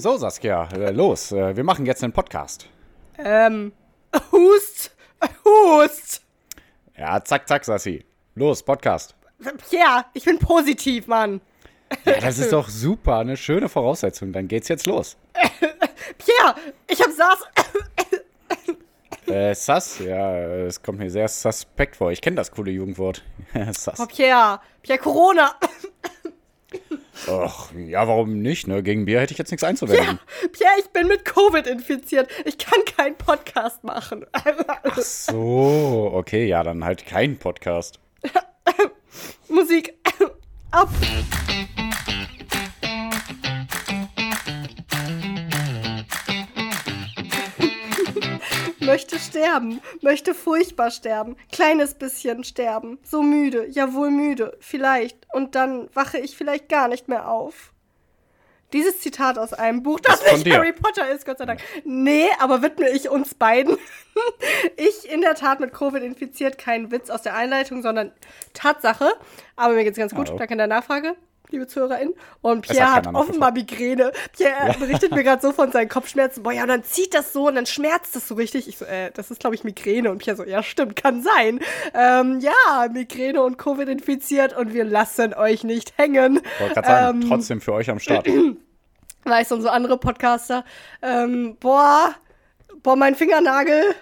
So, Saskia, äh, los. Äh, wir machen jetzt einen Podcast. Ähm, Hust, Hust. Ja, zack, zack, Sassi. Los, Podcast. Pierre, ich bin positiv, Mann. Ja, das ist doch super, eine schöne Voraussetzung. Dann geht's jetzt los. Pierre, ich hab SARS. Äh, Sass, ja, es kommt mir sehr suspekt vor. Ich kenne das coole Jugendwort. Sass. Oh, Pierre, Pierre Corona. Och, ja, warum nicht, ne? Gegen Bier hätte ich jetzt nichts einzuwenden. Pierre, ich bin mit Covid infiziert. Ich kann keinen Podcast machen. Ach so, okay, ja, dann halt kein Podcast. Musik ab. Möchte sterben, möchte furchtbar sterben, kleines bisschen sterben, so müde, ja wohl müde, vielleicht, und dann wache ich vielleicht gar nicht mehr auf. Dieses Zitat aus einem Buch, das, Das nicht dir. Harry Potter ist, Gott sei Dank. Nee, aber widme ich uns beiden. ich in der Tat mit Covid infiziert, kein Witz aus der Einleitung, sondern Tatsache. Aber mir geht's ganz gut, Hallo. danke der Nachfrage, liebe ZuhörerInnen. Und Pierre hat offenbar Migräne. Pierre berichtet mir gerade so von seinen Kopfschmerzen. Boah, ja, und dann zieht das so und dann schmerzt das so richtig. Ich so, äh, das ist, glaube ich, Migräne. Und Pierre so, ja, stimmt, kann sein. Ähm, ja, Migräne und Covid infiziert und wir lassen euch nicht hängen. Wollte gerade sagen, Ähm, trotzdem für euch am Start. Weißt du, und so andere Podcaster. Ähm, boah, boah, mein Fingernagel,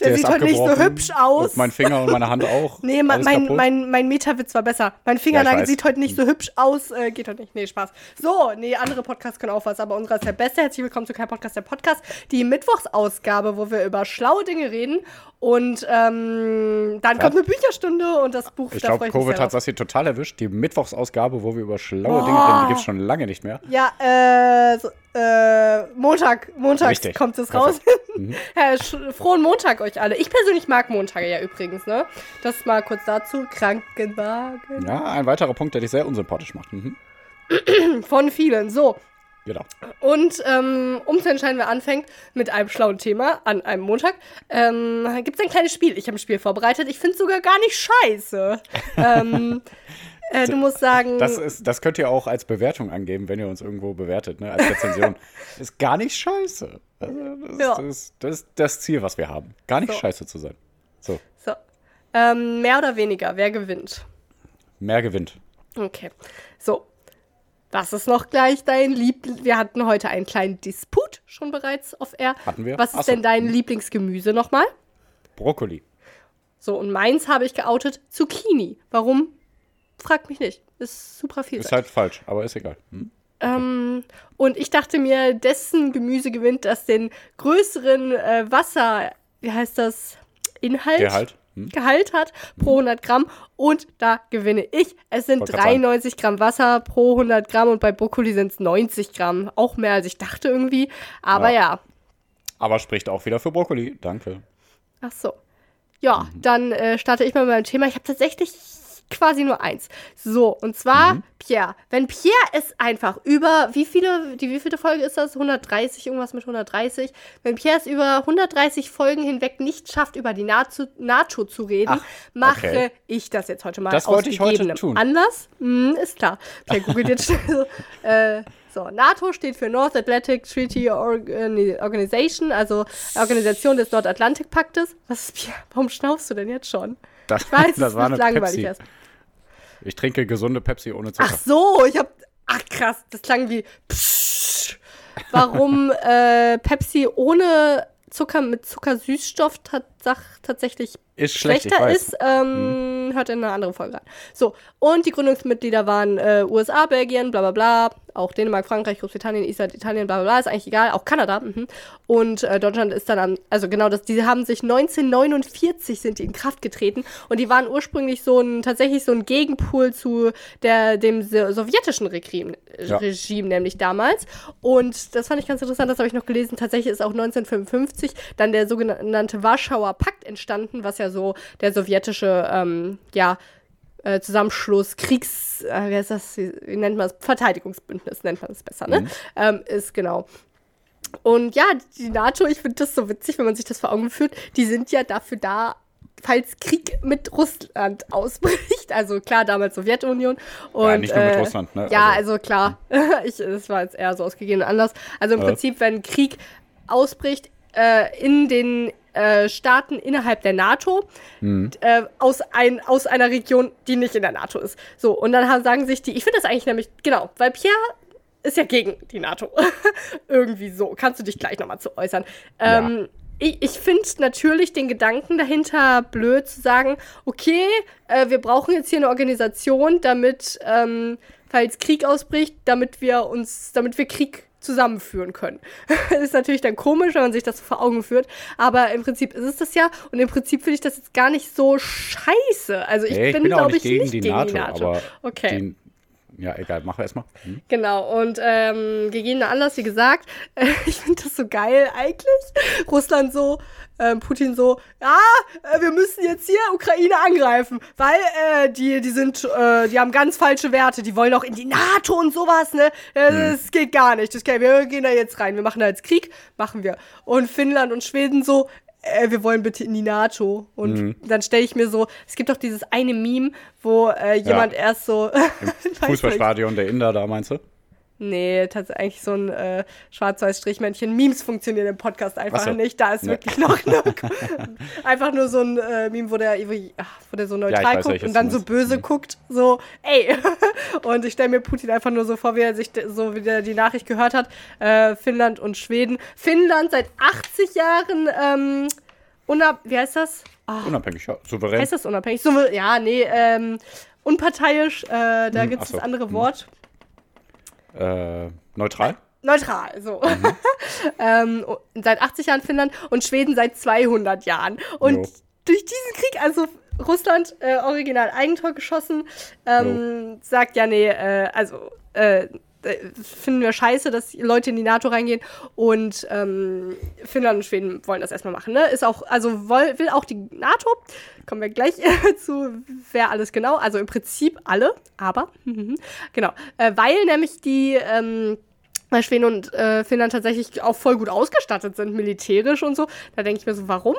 der, ist sieht heute nicht so hübsch aus. Und mein Finger und meine Hand auch. Nee, mein, mein, mein, mein Metawitz war besser. Mein Fingernagel weiß. sieht heute nicht so hübsch aus. Äh, geht heute nicht. Nee, Spaß. So, nee, andere Podcasts können auch was, aber unserer ist der beste. Herzlich willkommen zu kein Podcast, der Podcast. Die Mittwochsausgabe, wo wir über schlaue Dinge reden. Und ähm, dann kommt eine Bücherstunde und das Buch, Ich da glaube, Covid hat drauf. Sassi total erwischt. Die Mittwochsausgabe, wo wir über schlaue Boah. Dinge reden, die gibt es schon lange nicht mehr. Ja, äh, so, äh, Montag, Montags Richtig. kommt es raus. ja, sch- frohen Montag euch alle. Ich persönlich mag Montage ja übrigens, ne? Das mal kurz dazu. Krankenwagen. Ja, ein weiterer Punkt, der dich sehr unsympathisch macht. Mhm. Von vielen. So. Genau. Und ähm, um zu entscheiden, wer anfängt mit einem schlauen Thema an einem Montag, ähm, gibt es ein kleines Spiel. Ich habe ein Spiel vorbereitet. Ich finde es sogar gar nicht scheiße. ähm, äh, du musst sagen. Das, ist, das könnt ihr auch als Bewertung angeben, wenn ihr uns irgendwo bewertet, ne? als Rezension. ist gar nicht scheiße. Also, das, Ja. ist, das, ist, das Ziel, was wir haben. Gar nicht So. scheiße zu sein. So, so. Ähm, mehr oder weniger, wer gewinnt? mehr gewinnt. Okay. So. Was ist noch gleich dein Liebling? Wir hatten heute einen kleinen Disput schon bereits auf Air. Hatten wir? Was ist Ach so. denn dein Lieblingsgemüse nochmal? Brokkoli. So, und meins habe ich geoutet. Zucchini. Warum? Frag mich nicht. Ist super viel. Ist halt falsch, aber ist egal. Hm? Ähm, und ich dachte mir, dessen Gemüse gewinnt, das den größeren äh, Wasser, wie heißt das, Inhalt? Gehalt. Hm? Gehalt hat pro 100 Gramm und da gewinne ich. Es sind Wollte grad sagen. 93 Gramm Wasser pro 100 Gramm und bei Brokkoli sind es 90 Gramm. Auch mehr als ich dachte irgendwie. Aber Ja. ja. Aber spricht auch wieder für Brokkoli. Danke. Ach so. Ja, Mhm. dann äh, starte ich mal mit meinem Thema. Ich habe tatsächlich quasi nur eins. So, und zwar Mhm. Pierre. Wenn Pierre es einfach über, wie viele, die wievielte Folge ist das? 130, irgendwas mit 130. Wenn Pierre es über 130 Folgen hinweg nicht schafft, über die NATO, NATO zu reden, Ach, mache okay. ich das jetzt heute mal Das wollte ich heute tun. Anlass. Hm, ist klar. Pierre googelt jetzt schnell so. Äh, so, NATO steht für North Atlantic Treaty Organi- Organization, also Organisation des Nordatlantikpaktes. Was ist Pierre? Warum schnaufst du denn jetzt schon? Das, Ich weiß, das war eine langweilig Pepsi. erst. Ich trinke gesunde Pepsi ohne Zucker. Ach so, ich hab. Ach krass, das klang wie. Psch. Warum äh, Pepsi ohne Zucker mit Zuckersüßstoff tatsächlich Ist schlecht, schlechter weiß. ist, ähm, hört in eine andere Folge rein. So, und die Gründungsmitglieder waren äh, USA, Belgien, bla bla bla, auch Dänemark, Frankreich, Großbritannien, Island, Italien, bla bla bla, ist eigentlich egal, auch Kanada. Mhm. Und äh, Deutschland ist dann an, also genau das, die haben sich 1949 sind die in Kraft getreten und die waren ursprünglich so ein, tatsächlich so ein Gegenpol zu der, dem so- sowjetischen Regime, Ja. Regime, nämlich damals. Und das fand ich ganz interessant, das habe ich noch gelesen. Tatsächlich ist auch 1955 dann der sogenannte Warschauer Pakt entstanden, was ja so der sowjetische, ähm, ja, äh, Zusammenschluss, Kriegs, äh, wie heißt das, wie, wie nennt man das? Verteidigungsbündnis nennt man es besser, ne? Ähm, ist genau. Und ja, die NATO, ich finde das so witzig, wenn man sich das vor Augen führt, die sind ja dafür da, falls Krieg mit Russland ausbricht. Also klar, damals Sowjetunion. Und, Ja, nicht nur mit äh, Russland, ne? Ja, Also- also, klar. ich, es war jetzt eher so ausgegeben anders. Also im Ja. Prinzip, wenn Krieg ausbricht äh, in den äh, Staaten innerhalb der NATO Mhm. äh, aus, ein, aus einer Region, die nicht in der NATO ist. So, und dann haben, sagen sich die, ich finde das eigentlich nämlich, genau, weil Pierre ist ja gegen die NATO. Irgendwie so. Kannst du dich gleich nochmal zu äußern. Ähm, ich, ich finde natürlich den Gedanken dahinter blöd zu sagen, okay, äh, wir brauchen jetzt hier eine Organisation, damit, ähm, falls Krieg ausbricht, damit wir uns, damit wir Krieg zusammenführen können. ist natürlich dann komisch, wenn man sich das vor Augen führt, aber im Prinzip ist es das ja und im Prinzip finde ich das jetzt gar nicht so scheiße. Also ich Nee, bin, bin auch glaube nicht ich, gegen nicht die gegen NATO, die NATO. okay. die, ja, egal, mach erstmal. Hm? Genau, und ähm, gegebener Anlass, wie gesagt, äh, ich finde das so geil eigentlich. Russland so, ähm, Putin so, ja, äh, wir müssen jetzt hier Ukraine angreifen, weil äh, die, die sind, äh, die haben ganz falsche Werte, die wollen auch in die NATO und sowas, ne? Äh, Das geht gar nicht. Das geht, wir gehen da jetzt rein, wir machen da jetzt Krieg, machen wir. Und Finnland und Schweden so, äh, wir wollen bitte in die NATO. Und Mhm. dann stelle ich mir so, es gibt doch dieses eine Meme, wo äh, jemand erst so. Fußballstadion der Inder da, meinst du? Nee, tatsächlich so ein äh, schwarz-weiß Strichmännchen. Memes funktionieren im Podcast einfach Ach so. nicht. Da ist Nee. wirklich noch, noch einfach nur so ein äh, Meme, wo der, ach, wo der so neutral weiß, guckt und dann so böse Mhm. guckt, so, ey. und ich stelle mir Putin einfach nur so vor, wie er sich so wie der die Nachricht gehört hat. Äh, Finnland und Schweden. Finnland seit 80 Jahren, ähm, unab wie heißt das? Ah, Unabhängig, ja. Souverän. heißt das unabhängig? So, ja, nee, ähm, unparteiisch, äh, da Hm, gibt es so. das andere Hm. Äh, neutral? Neutral, so. Mhm. ähm, seit 80 Jahren Finnland und Schweden seit 200 Jahren. Und Jo. durch diesen Krieg, also Russland äh, original Eigentor geschossen, ähm, sagt ja, nee, äh, also äh, finden wir scheiße, dass Leute in die NATO reingehen und ähm, Finnland und Schweden wollen das erstmal machen. Ne? Ist auch, also woll, will auch die NATO, kommen wir gleich zu, wer alles genau, also im Prinzip alle, aber, genau, äh, weil nämlich die, ähm, weil Schweden und äh, Finnland tatsächlich auch voll gut ausgestattet sind, militärisch und so. Da denke ich mir so, warum?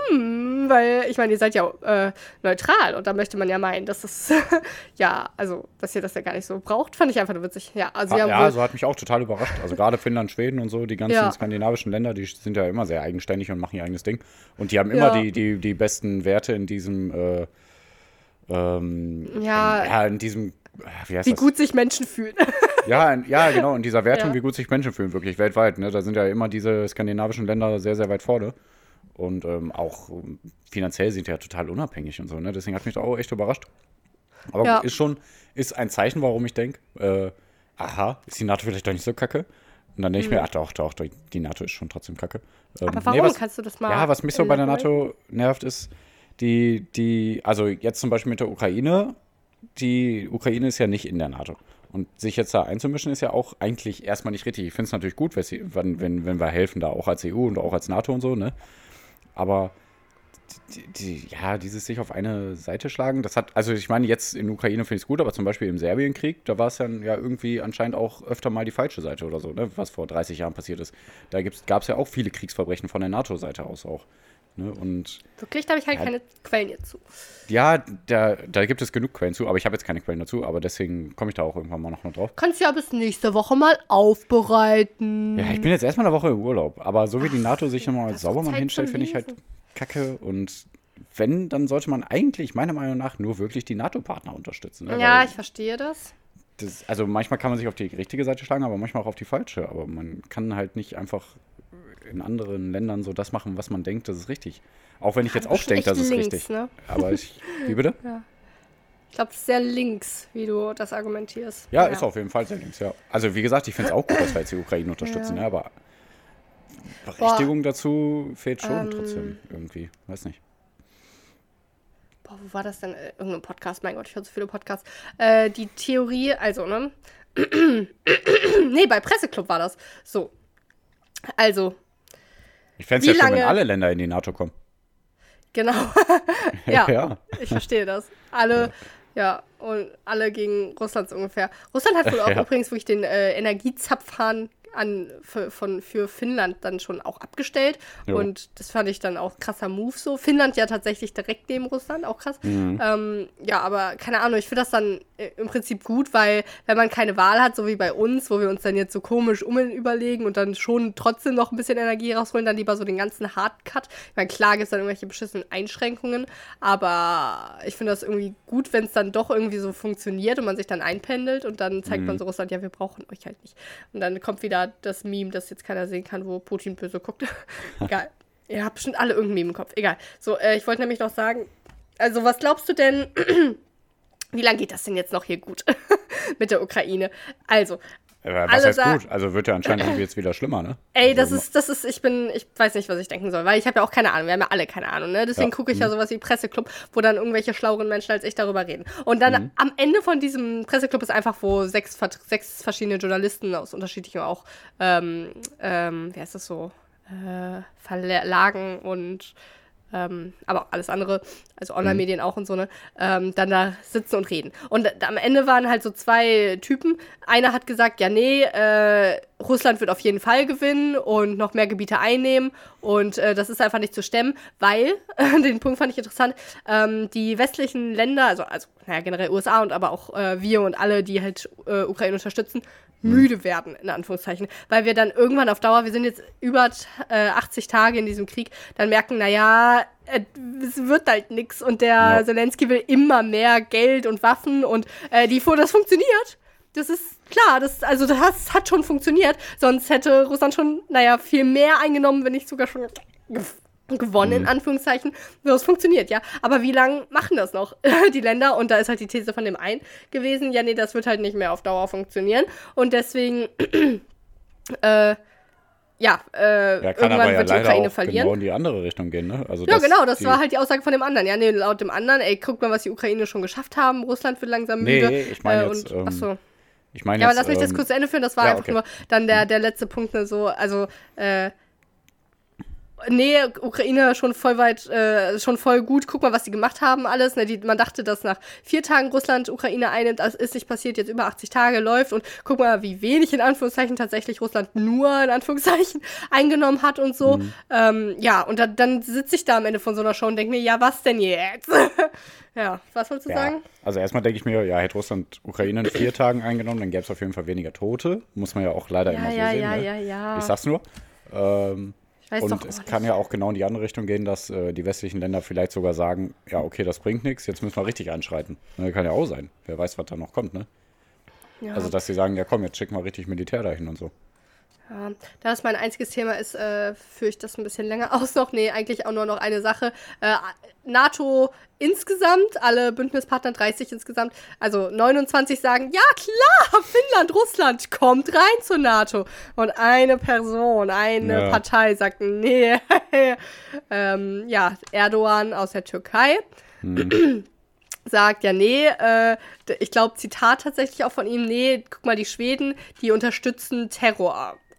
Weil, ich meine, ihr seid ja äh, neutral und da möchte man ja meinen, dass es, ja, also, dass ihr das ja gar nicht so braucht. Fand ich einfach nur witzig. Ja, also, sie Ah, ja, so hat mich auch total überrascht. Also gerade Finnland, Schweden und so, die ganzen Ja. skandinavischen Länder, die sind ja immer sehr eigenständig und machen ihr eigenes Ding. Und die haben immer Ja. die, die, die besten Werte in diesem, äh, ähm, Ja. in, ja, in diesem, äh, wie heißt wie das? gut sich Menschen fühlen. Ja, ja, genau, in dieser Wertung, Ja. wie gut sich Menschen fühlen, wirklich weltweit. Ne? Da sind ja immer diese skandinavischen Länder sehr, sehr weit vorne. Und ähm, auch ähm, finanziell sind die ja total unabhängig und so. Ne? Deswegen hat mich da auch echt überrascht. Aber Ja. ist schon, ist ein Zeichen, warum ich denke, äh, aha, ist die NATO vielleicht doch nicht so kacke? Und dann denke ich mir, ach doch, doch, doch, die NATO ist schon trotzdem kacke. Ähm, Mhm. Aber nee, warum was- kannst du das mal? ja, was mich so bei der? NATO nervt, ist, die, die, also jetzt zum Beispiel mit der Ukraine, die Ukraine ist ja nicht in der NATO. Und sich jetzt da einzumischen, ist ja auch eigentlich erstmal nicht richtig. Ich finde es natürlich gut, wenn, wenn, wenn wir helfen, da auch als EU und auch als NATO und so, ne? Aber die, die, ja, dieses sich auf eine Seite schlagen, das hat, also ich meine, jetzt in Ukraine finde ich es gut, aber zum Beispiel im Serbienkrieg, da war es dann ja irgendwie anscheinend auch öfter mal die falsche Seite oder so, ne? Was vor 30 Jahren passiert ist. Da gab es ja auch viele Kriegsverbrechen von der NATO-Seite aus auch. Ne? Und Wirklich, da habe ich halt Ja. keine Quellen jetzt zu. ja, da, da gibt es genug Quellen zu, aber ich habe jetzt keine Quellen dazu, aber deswegen komme ich da auch irgendwann mal noch mal drauf. Kannst ja bis nächste Woche mal aufbereiten. Ja, ich bin jetzt erstmal eine Woche im Urlaub, aber so wie die NATO sich nochmal als Saubermann Zeit hinstellt, finde ich halt kacke und wenn, dann sollte man eigentlich meiner Meinung nach nur wirklich die NATO-Partner unterstützen. Ne? Ja, Weil ich verstehe das. das, also manchmal kann man sich auf die richtige Seite schlagen, aber manchmal auch auf die falsche. Aber man kann halt nicht einfach in anderen Ländern so das machen, was man denkt, das ist richtig. Auch wenn ich jetzt auch denke, das ist links, richtig. ne? Aber ich, wie bitte? Ich glaube, es ist sehr links, wie du das argumentierst. Ja, ist auf jeden Fall sehr links, ja. Also wie gesagt, ich finde es auch gut, dass wir jetzt die Ukraine unterstützen, Ja. ja. aber Berechtigung dazu fehlt schon trotzdem irgendwie. Weiß nicht. Boah, wo war das denn? Äh, Irgendein Podcast, mein Gott, ich höre so viele Podcasts. Äh, die Theorie, also, ne? nee, bei Presseclub war das. So. Also, Ich fände es ja schön, wenn lange- alle Länder in die NATO kommen. genau. ja, ja. ich verstehe das. Alle, ja, und alle gegen Russland ungefähr. Russland hat wohl auch Ja. übrigens wirklich den äh, Energiezapfhahn an, für, von, für Finnland dann schon auch abgestellt. Jo. Und das fand ich dann auch krasser Move so. Finnland ja tatsächlich direkt neben Russland, auch krass. Mhm. Ähm, ja, aber keine Ahnung, ich finde das dann äh, im Prinzip gut, weil wenn man keine Wahl hat, so wie bei uns, wo wir uns dann jetzt so komisch um überlegen und dann schon trotzdem noch ein bisschen Energie rausholen, dann lieber so den ganzen Hardcut. Ich meine, klar gibt es dann irgendwelche beschissenen Einschränkungen, aber ich finde das irgendwie gut, wenn es dann doch irgendwie so funktioniert und man sich dann einpendelt und dann zeigt man so Russland, ja, wir brauchen euch halt nicht. Und dann kommt wieder das Meme, das jetzt keiner sehen kann, wo Putin böse guckt. Egal. Ihr habt bestimmt alle irgendein Meme im Kopf. Egal. So, äh, ich wollte nämlich noch sagen, also was glaubst du denn, wie lange geht das denn jetzt noch hier gut mit der Ukraine? Also, Was Alle heißt gut? Also wird ja anscheinend jetzt wieder schlimmer, ne? ey, das also, ist, das ist, ich bin, ich weiß nicht, was ich denken soll, weil ich habe ja auch keine Ahnung, wir haben ja alle keine Ahnung, ne? Deswegen Ja, gucke ich ja mhm. sowas wie Presseclub, wo dann irgendwelche schlaueren Menschen als ich darüber reden. Und dann Mhm. am Ende von diesem Presseclub ist einfach, wo sechs, sechs verschiedene Journalisten aus unterschiedlichen auch, ähm, ähm, wie heißt das so, äh, Verlagen und ähm, aber auch alles andere, also Online-Medien auch und so, ne, ähm, dann da sitzen und reden. Und am Ende waren halt so zwei Typen. Einer hat gesagt, ja, nee, äh, Russland wird auf jeden Fall gewinnen und noch mehr Gebiete einnehmen und äh, das ist einfach nicht zu stemmen, weil, den Punkt fand ich interessant, ähm, die westlichen Länder, also, also naja, generell USA und aber auch äh, wir und alle, die halt äh, Ukraine unterstützen, müde werden, in Anführungszeichen. Weil wir dann irgendwann auf Dauer, wir sind jetzt über äh, 80 Tage in diesem Krieg, dann merken, naja, äh, es wird halt nix und der Ja. Zelensky will immer mehr Geld und Waffen und äh, die, das funktioniert. Das ist klar, das, also das hat schon funktioniert. Sonst hätte Russland schon, naja, viel mehr eingenommen, wenn nicht sogar schon gew gewonnen, in Anführungszeichen. Das funktioniert, ja. Aber wie lange machen das noch die Länder? Und da ist halt die These von dem einen gewesen, ja, nee, das wird halt nicht mehr auf Dauer funktionieren. Und deswegen, äh, ja, äh, Ja, kann irgendwann aber ja wird die Ukraine auch verlieren. genau in die andere Richtung gehen, ne? Also Ja, das- genau, das war halt die Aussage von dem anderen. Ja, nee, laut dem anderen, ey, guck mal, was die Ukraine schon geschafft haben. Russland wird langsam Nee, müde. ich meine äh, jetzt, und, ähm, achso. Ich meine Ja, aber jetzt, lass mich das ähm, kurz zu Ende führen. Das war ja, einfach okay. nur dann der, der letzte Punkt, ne, so, also, äh, Nee, Ukraine schon voll weit, äh, schon voll gut. Guck mal, was die gemacht haben, alles. Ne, die, man dachte, dass nach vier Tagen Russland Ukraine einnimmt. Das ist nicht passiert, jetzt über 80 Tage läuft. Und guck mal, wie wenig in Anführungszeichen tatsächlich Russland nur in Anführungszeichen eingenommen hat und so. Mhm. Ähm, ja, und da, dann sitze ich da am Ende von so einer Show und denke mir, ja, was denn jetzt? ja, was wolltest du Ja, sagen? also erstmal denke ich mir, ja, hätte Russland Ukraine in vier Tagen eingenommen, dann gäbe es auf jeden Fall weniger Tote. Muss man ja auch leider Ja, immer so ja, sehen. ja, ne? ja, ja. Ich sag's nur. Ähm, weiß und es kann ja auch genau in die andere Richtung gehen, dass äh, die westlichen Länder vielleicht sogar sagen, ja, okay, das bringt nichts, jetzt müssen wir richtig einschreiten. Ne, kann ja auch sein. Wer weiß, was da noch kommt, ne? Ja. Also, dass sie sagen, ja komm, jetzt schicken wir richtig Militär dahin und so. Ja, da das mein einziges Thema ist, äh, führe ich das ein bisschen länger aus noch. Nee, eigentlich auch nur noch eine Sache. Äh, NATO insgesamt, alle Bündnispartner 30 insgesamt, also 29 sagen, ja klar, Finnland, Russland kommt rein zur NATO. Und eine Person, eine Ja. Partei sagt, nee, ähm, ja, Erdogan aus der Türkei sagt, ja, nee, äh, ich glaube, Zitat tatsächlich auch von ihm, nee, guck mal, die Schweden, die unterstützen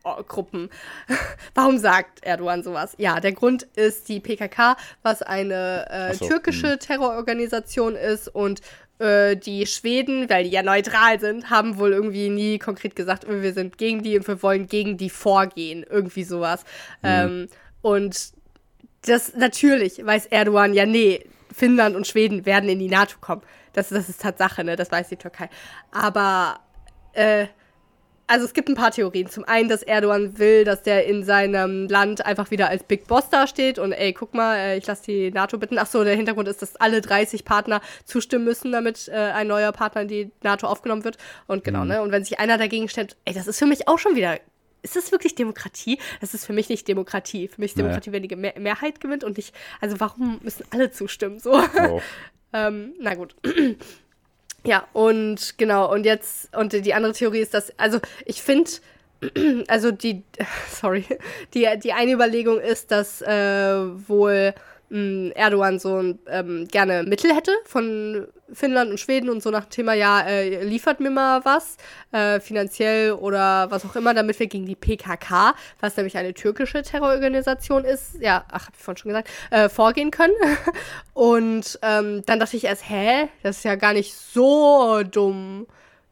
Terrorgruppen. Warum sagt Erdogan sowas? Ja, der Grund ist die PKK, was eine äh, so, türkische Terrororganisation ist und äh, die Schweden, weil die ja neutral sind, haben wohl irgendwie nie konkret gesagt, "Oh, wir sind gegen die und wir wollen gegen die vorgehen. Irgendwie sowas. Ähm, und das natürlich weiß Erdogan, ja, nee, Finnland und Schweden werden in die NATO kommen. Das, das ist Tatsache, ne? Das weiß die Türkei. Aber, äh, also es gibt ein paar Theorien. Zum einen, dass Erdogan will, dass der in seinem Land einfach wieder als Big Boss dasteht und ey, guck mal, äh, ich lasse die NATO bitten. Ach so, der Hintergrund ist, dass alle 30 Partner zustimmen müssen, damit äh, ein neuer Partner in die NATO aufgenommen wird. Und genau, ne? Und wenn sich einer dagegen stellt, ey, das ist für mich auch schon wieder ist das wirklich Demokratie? Das ist für mich nicht Demokratie. Für mich ist. Demokratie, wenn die Mehr Mehrheit gewinnt und nicht, also warum müssen alle zustimmen? So. So. ähm, na gut. Ja, und genau, und jetzt, und die andere Theorie ist, dass, also ich finde, also die, sorry, die, die eine Überlegung ist, dass äh, wohl Erdogan so ähm, gerne Mittel hätte von Finnland und Schweden und so nach dem Thema, ja, äh, liefert mir mal was, äh, finanziell oder was auch immer, damit wir gegen die PKK, was nämlich eine türkische Terrororganisation ist, ja, ach, hab ich vorhin schon gesagt, äh, vorgehen können. und ähm, dann dachte ich erst, hä, das ist ja gar nicht so dumm,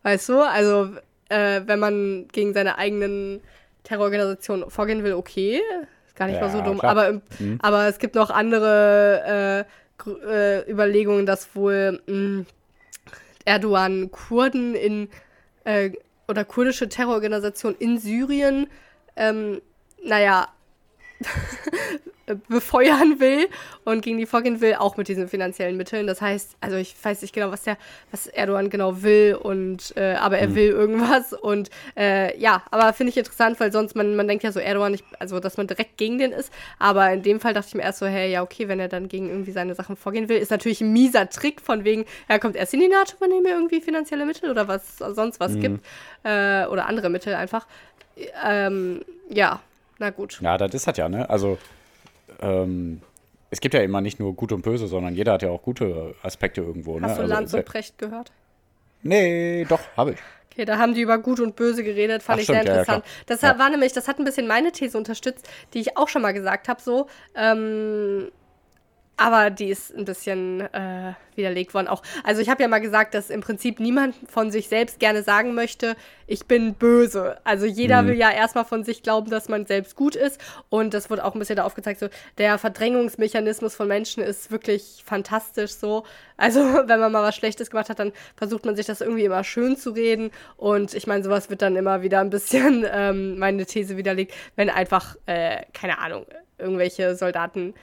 weißt du? Also, äh, wenn man gegen seine eigenen Terrororganisation vorgehen will, okay. Gar nicht Ja, mal so dumm. klar. Aber, Mhm. aber es gibt noch andere äh, äh, Überlegungen, dass wohl mh, Erdogan Kurden in äh, oder kurdische Terrororganisationen in Syrien, ähm, naja, befeuern will und gegen die vorgehen will, auch mit diesen finanziellen Mitteln. Das heißt, also ich weiß nicht genau, was der, was Erdogan genau will und äh, aber er will irgendwas und äh, ja, aber finde ich interessant, weil sonst man, man denkt ja so Erdogan, nicht, also dass man direkt gegen den ist, aber in dem Fall dachte ich mir erst so, hey, ja okay, wenn er dann gegen irgendwie seine Sachen vorgehen will, ist natürlich ein mieser Trick von wegen, er kommt erst in die NATO, wenn er mir irgendwie finanzielle Mittel oder was sonst was gibt äh, oder andere Mittel einfach. Ähm, ja, na gut. Ja, das ist halt ja, ne? Also, ähm, es gibt ja immer nicht nur gut und böse, sondern jeder hat ja auch gute Aspekte irgendwo. Hast ne? du also, Lanz ja- und Precht gehört? Nee, doch, habe ich. Okay, da haben die über Gut und Böse geredet, fand Ach, ich sehr stimmt, ja, ja, interessant. klar. das Ja. war nämlich, das hat ein bisschen meine These unterstützt, die ich auch schon mal gesagt habe, so. Ähm, aber die ist ein bisschen äh, widerlegt worden auch. Also ich habe ja mal gesagt, dass im Prinzip niemand von sich selbst gerne sagen möchte, ich bin böse. Also jeder will ja erstmal von sich glauben, dass man selbst gut ist. Und das wurde auch ein bisschen da aufgezeigt, so der Verdrängungsmechanismus von Menschen ist wirklich fantastisch so. Also wenn man mal was Schlechtes gemacht hat, dann versucht man sich das irgendwie immer schön zu reden. Und ich meine, sowas wird dann immer wieder ein bisschen ähm, meine These widerlegt, wenn einfach, äh, keine Ahnung, irgendwelche Soldaten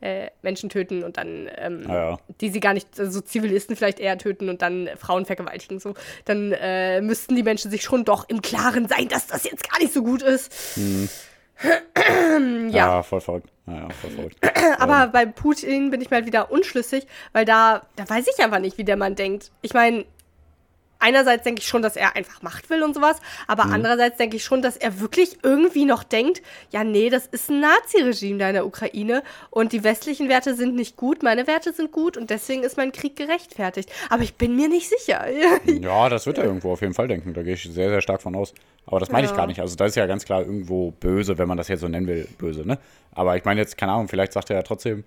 äh, Menschen töten und dann, ähm, Ah, ja. die sie gar nicht, also Zivilisten vielleicht eher töten und dann Frauen vergewaltigen, so, dann äh, müssten die Menschen sich schon doch im Klaren sein, dass das jetzt gar nicht so gut ist. ja, Ja, voll verrückt. Ja, voll verrückt. aber bei Putin bin ich halt wieder unschlüssig, weil da, da weiß ich einfach nicht, wie der Mann denkt. Ich meine, einerseits denke ich schon, dass er einfach Macht will und sowas, aber Mhm. andererseits denke ich schon, dass er wirklich irgendwie noch denkt, ja, nee, das ist ein Nazi-Regime da in der Ukraine und die westlichen Werte sind nicht gut, meine Werte sind gut und deswegen ist mein Krieg gerechtfertigt. Aber ich bin mir nicht sicher. Ja, das wird er irgendwo auf jeden Fall denken. Da gehe ich sehr, sehr stark von aus. Aber das meine ich Ja. gar nicht. Also, das ist ja ganz klar irgendwo böse, wenn man das jetzt so nennen will, böse, ne? Aber ich meine jetzt, keine Ahnung, vielleicht sagt er ja trotzdem,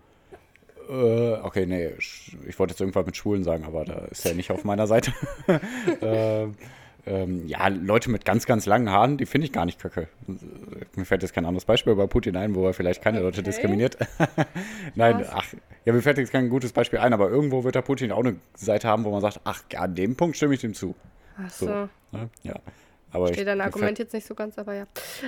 äh, okay, nee, ich wollte jetzt irgendwas mit Schwulen sagen, aber da ist er nicht auf meiner Seite. ähm, ähm, ja, Leute mit ganz, ganz langen Haaren, die finde ich gar nicht kacke. Mir fällt jetzt kein anderes Beispiel bei Putin ein, wo er vielleicht keine Leute Okay. diskriminiert. Nein, Krass. ach, ja, mir fällt jetzt kein gutes Beispiel ein, aber irgendwo wird der Putin auch eine Seite haben, wo man sagt, ach, an dem Punkt stimme ich dem zu. Ach So. so. Ne? Ja. Aber ich, Steht dein Argument jetzt nicht so ganz, aber ja.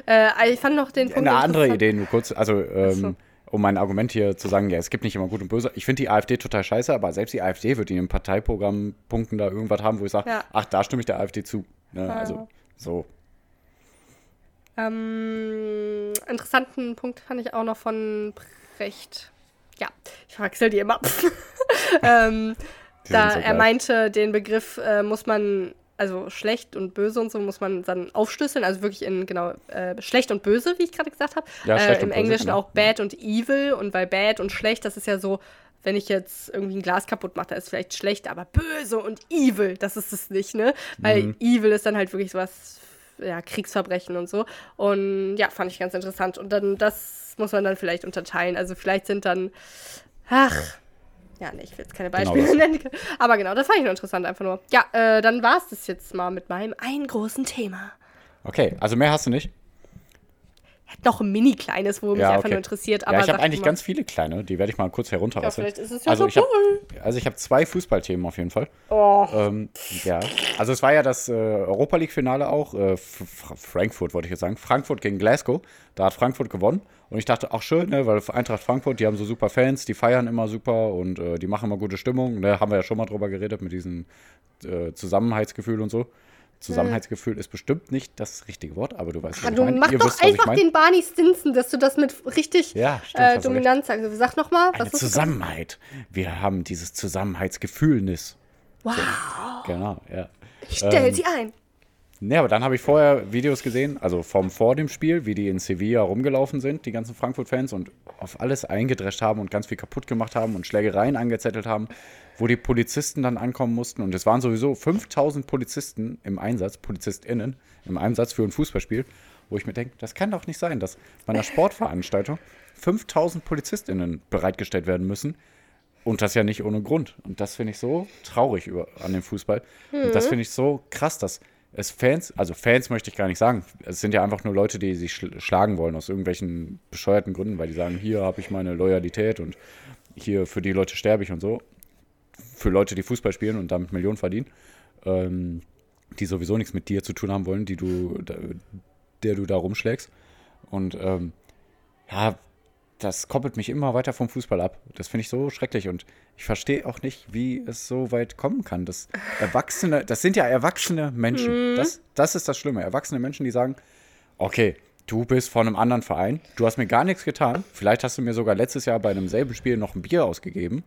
Äh, ich fand noch den Punkt. eine andere. Idee, nur kurz, also ähm. Um mein Argument hier zu sagen, ja, es gibt nicht immer gut und böse. Ich finde die AfD total scheiße, aber selbst die AfD wird in ihren Parteiprogrammpunkten da irgendwas haben, wo ich sage, Ja. ach, da stimme ich der AfD zu. Ne? Also so. Ähm, interessanten Punkt fand ich auch noch von Brecht. Ja, ich verwechsel die immer. ähm, da er meinte, den Begriff äh, muss man, also schlecht und böse und so, muss man dann aufschlüsseln. Also wirklich in, genau, äh, schlecht und böse, wie ich gerade gesagt habe. Ja, äh, Im und böse, Englischen genau. auch bad und evil. Und bei bad und schlecht, das ist ja so, wenn ich jetzt irgendwie ein Glas kaputt mache, da ist vielleicht schlecht, aber böse und evil, das ist es nicht, ne? Weil Mhm. evil ist dann halt wirklich sowas, ja, Kriegsverbrechen und so. Und ja, fand ich ganz interessant. Und dann, das muss man dann vielleicht unterteilen. Also vielleicht sind dann, ach, ja, nee, ich will jetzt keine Genau Beispiele das. nennen. Aber genau, das fand ich nur interessant einfach nur. Ja, äh, dann war es das jetzt mal mit meinem einen großen Thema. Okay, also mehr hast du nicht? Noch ein mini kleines, wo mich Ja, einfach okay. nur interessiert. Aber ja, ich habe eigentlich mal. ganz viele kleine, die werde ich mal kurz Ja, herunterrasseln. vielleicht ist es ja also, so ich hab, also ich habe zwei Fußballthemen auf jeden Fall. Oh. Ähm, ja, also es war ja das äh, Europa League-Finale auch. Äh, Frankfurt wollte ich jetzt sagen. Frankfurt gegen Glasgow. Da hat Frankfurt gewonnen. Und ich dachte, auch schön, ne, weil Eintracht Frankfurt, die haben so super Fans, die feiern immer super und äh, die machen immer gute Stimmung. Ne, haben wir ja schon mal drüber geredet mit diesem äh, Zusammenhaltsgefühl und so. Zusammenhaltsgefühl ist bestimmt nicht das richtige Wort, aber du weißt, was Ah, ich du meine. mach Ihr doch wisst, einfach den Barney Stinson, dass du das mit richtig Ja, stimmt, äh, du Dominanz sagst. Sag noch mal, Eine was ist Zusammenhalt. Wir haben dieses Zusammenhaltsgefühlnis. Wow, Genau, ja. ich stell Ähm, sie ein. Ne, aber dann habe ich vorher Videos gesehen, also vom vor dem Spiel, wie die in Sevilla rumgelaufen sind, die ganzen Frankfurt-Fans, und auf alles eingedrescht haben und ganz viel kaputt gemacht haben und Schlägereien angezettelt haben, wo die Polizisten dann ankommen mussten. Und es waren sowieso 5000 Polizisten im Einsatz, PolizistInnen im Einsatz für ein Fußballspiel, wo ich mir denke, das kann doch nicht sein, dass bei einer Sportveranstaltung 5000 PolizistInnen bereitgestellt werden müssen. Und das ja nicht ohne Grund. Und das finde ich so traurig über, an dem Fußball. Und das finde ich so krass, dass es Fans, also Fans möchte ich gar nicht sagen. Es sind ja einfach nur Leute, die sich schl schlagen wollen aus irgendwelchen bescheuerten Gründen, weil die sagen, hier habe ich meine Loyalität und hier für die Leute sterbe ich und so. Für Leute, die Fußball spielen und damit Millionen verdienen, ähm, die sowieso nichts mit dir zu tun haben wollen, die du, der du da rumschlägst. Und ähm, ja, das koppelt mich immer weiter vom Fußball ab. Das finde ich so schrecklich und ich verstehe auch nicht, wie es so weit kommen kann. Das Erwachsene, das sind ja erwachsene Menschen. Mhm. Das, das ist das Schlimme. Erwachsene Menschen, die sagen, okay, du bist von einem anderen Verein, du hast mir gar nichts getan. Vielleicht hast du mir sogar letztes Jahr bei einem selben Spiel noch ein Bier ausgegeben.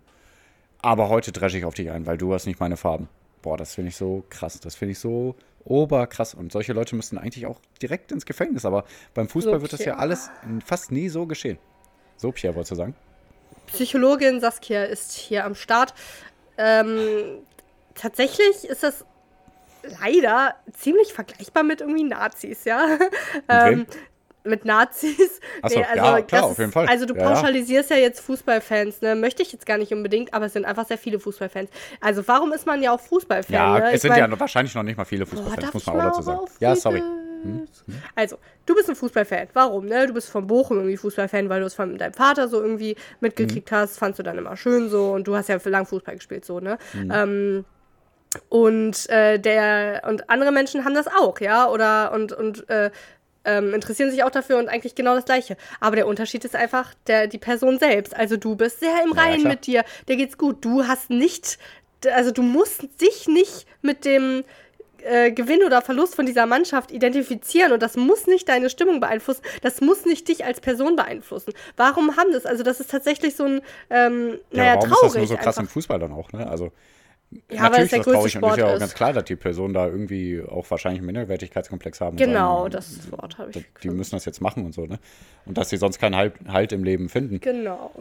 Aber heute dresche ich auf dich ein, weil du hast nicht meine Farben. Boah, das finde ich so krass. Das finde ich so oberkrass. Und solche Leute müssten eigentlich auch direkt ins Gefängnis. Aber beim Fußball okay. wird das ja alles fast nie so geschehen. So, Pierre, wolltest du sagen? Psychologin Saskia ist hier am Start. Ähm, tatsächlich ist das leider ziemlich vergleichbar mit irgendwie Nazis, ja. ähm, mit Nazis. Achso, nee, also ja, klar, auf jeden Fall. Also du ja, pauschalisierst ja. ja jetzt Fußballfans, ne? Möchte ich jetzt gar nicht unbedingt, aber es sind einfach sehr viele Fußballfans. Also warum ist man ja auch Fußballfan? Ja, ne? es sind mein, ja wahrscheinlich noch nicht mal viele Fußballfans, muss man auch dazu sagen. Ja, sorry. Hm? Also, du bist ein Fußballfan. Warum? Ne? Du bist von Bochum irgendwie Fußballfan, weil du es von deinem Vater so irgendwie mitgekriegt mhm. hast. Fandst du dann immer schön so und du hast ja für lang Fußball gespielt so, ne? Mhm. Ähm, und äh, der und andere Menschen haben das auch, ja, oder und und äh, ähm, interessieren sich auch dafür und eigentlich genau das Gleiche. Aber der Unterschied ist einfach der die Person selbst. Also du bist sehr im Reinen ja, mit dir, dir geht's gut. Du hast nicht, also du musst dich nicht mit dem äh, Gewinn oder Verlust von dieser Mannschaft identifizieren und das muss nicht deine Stimmung beeinflussen, das muss nicht dich als Person beeinflussen. Warum haben das? Also das ist tatsächlich so ein, ähm, ja, naja, warum traurig. ist das nur so krass einfach. im Fußball dann auch, ne? Also ja, Natürlich weil es der größte Sport und ist ja auch ganz klar, dass die Personen da irgendwie auch wahrscheinlich einen Minderwertigkeitskomplex haben. Genau, sagen, das Wort habe ich. Die müssen das jetzt machen und so, ne? Und dass sie sonst keinen halt, halt im Leben finden. Genau.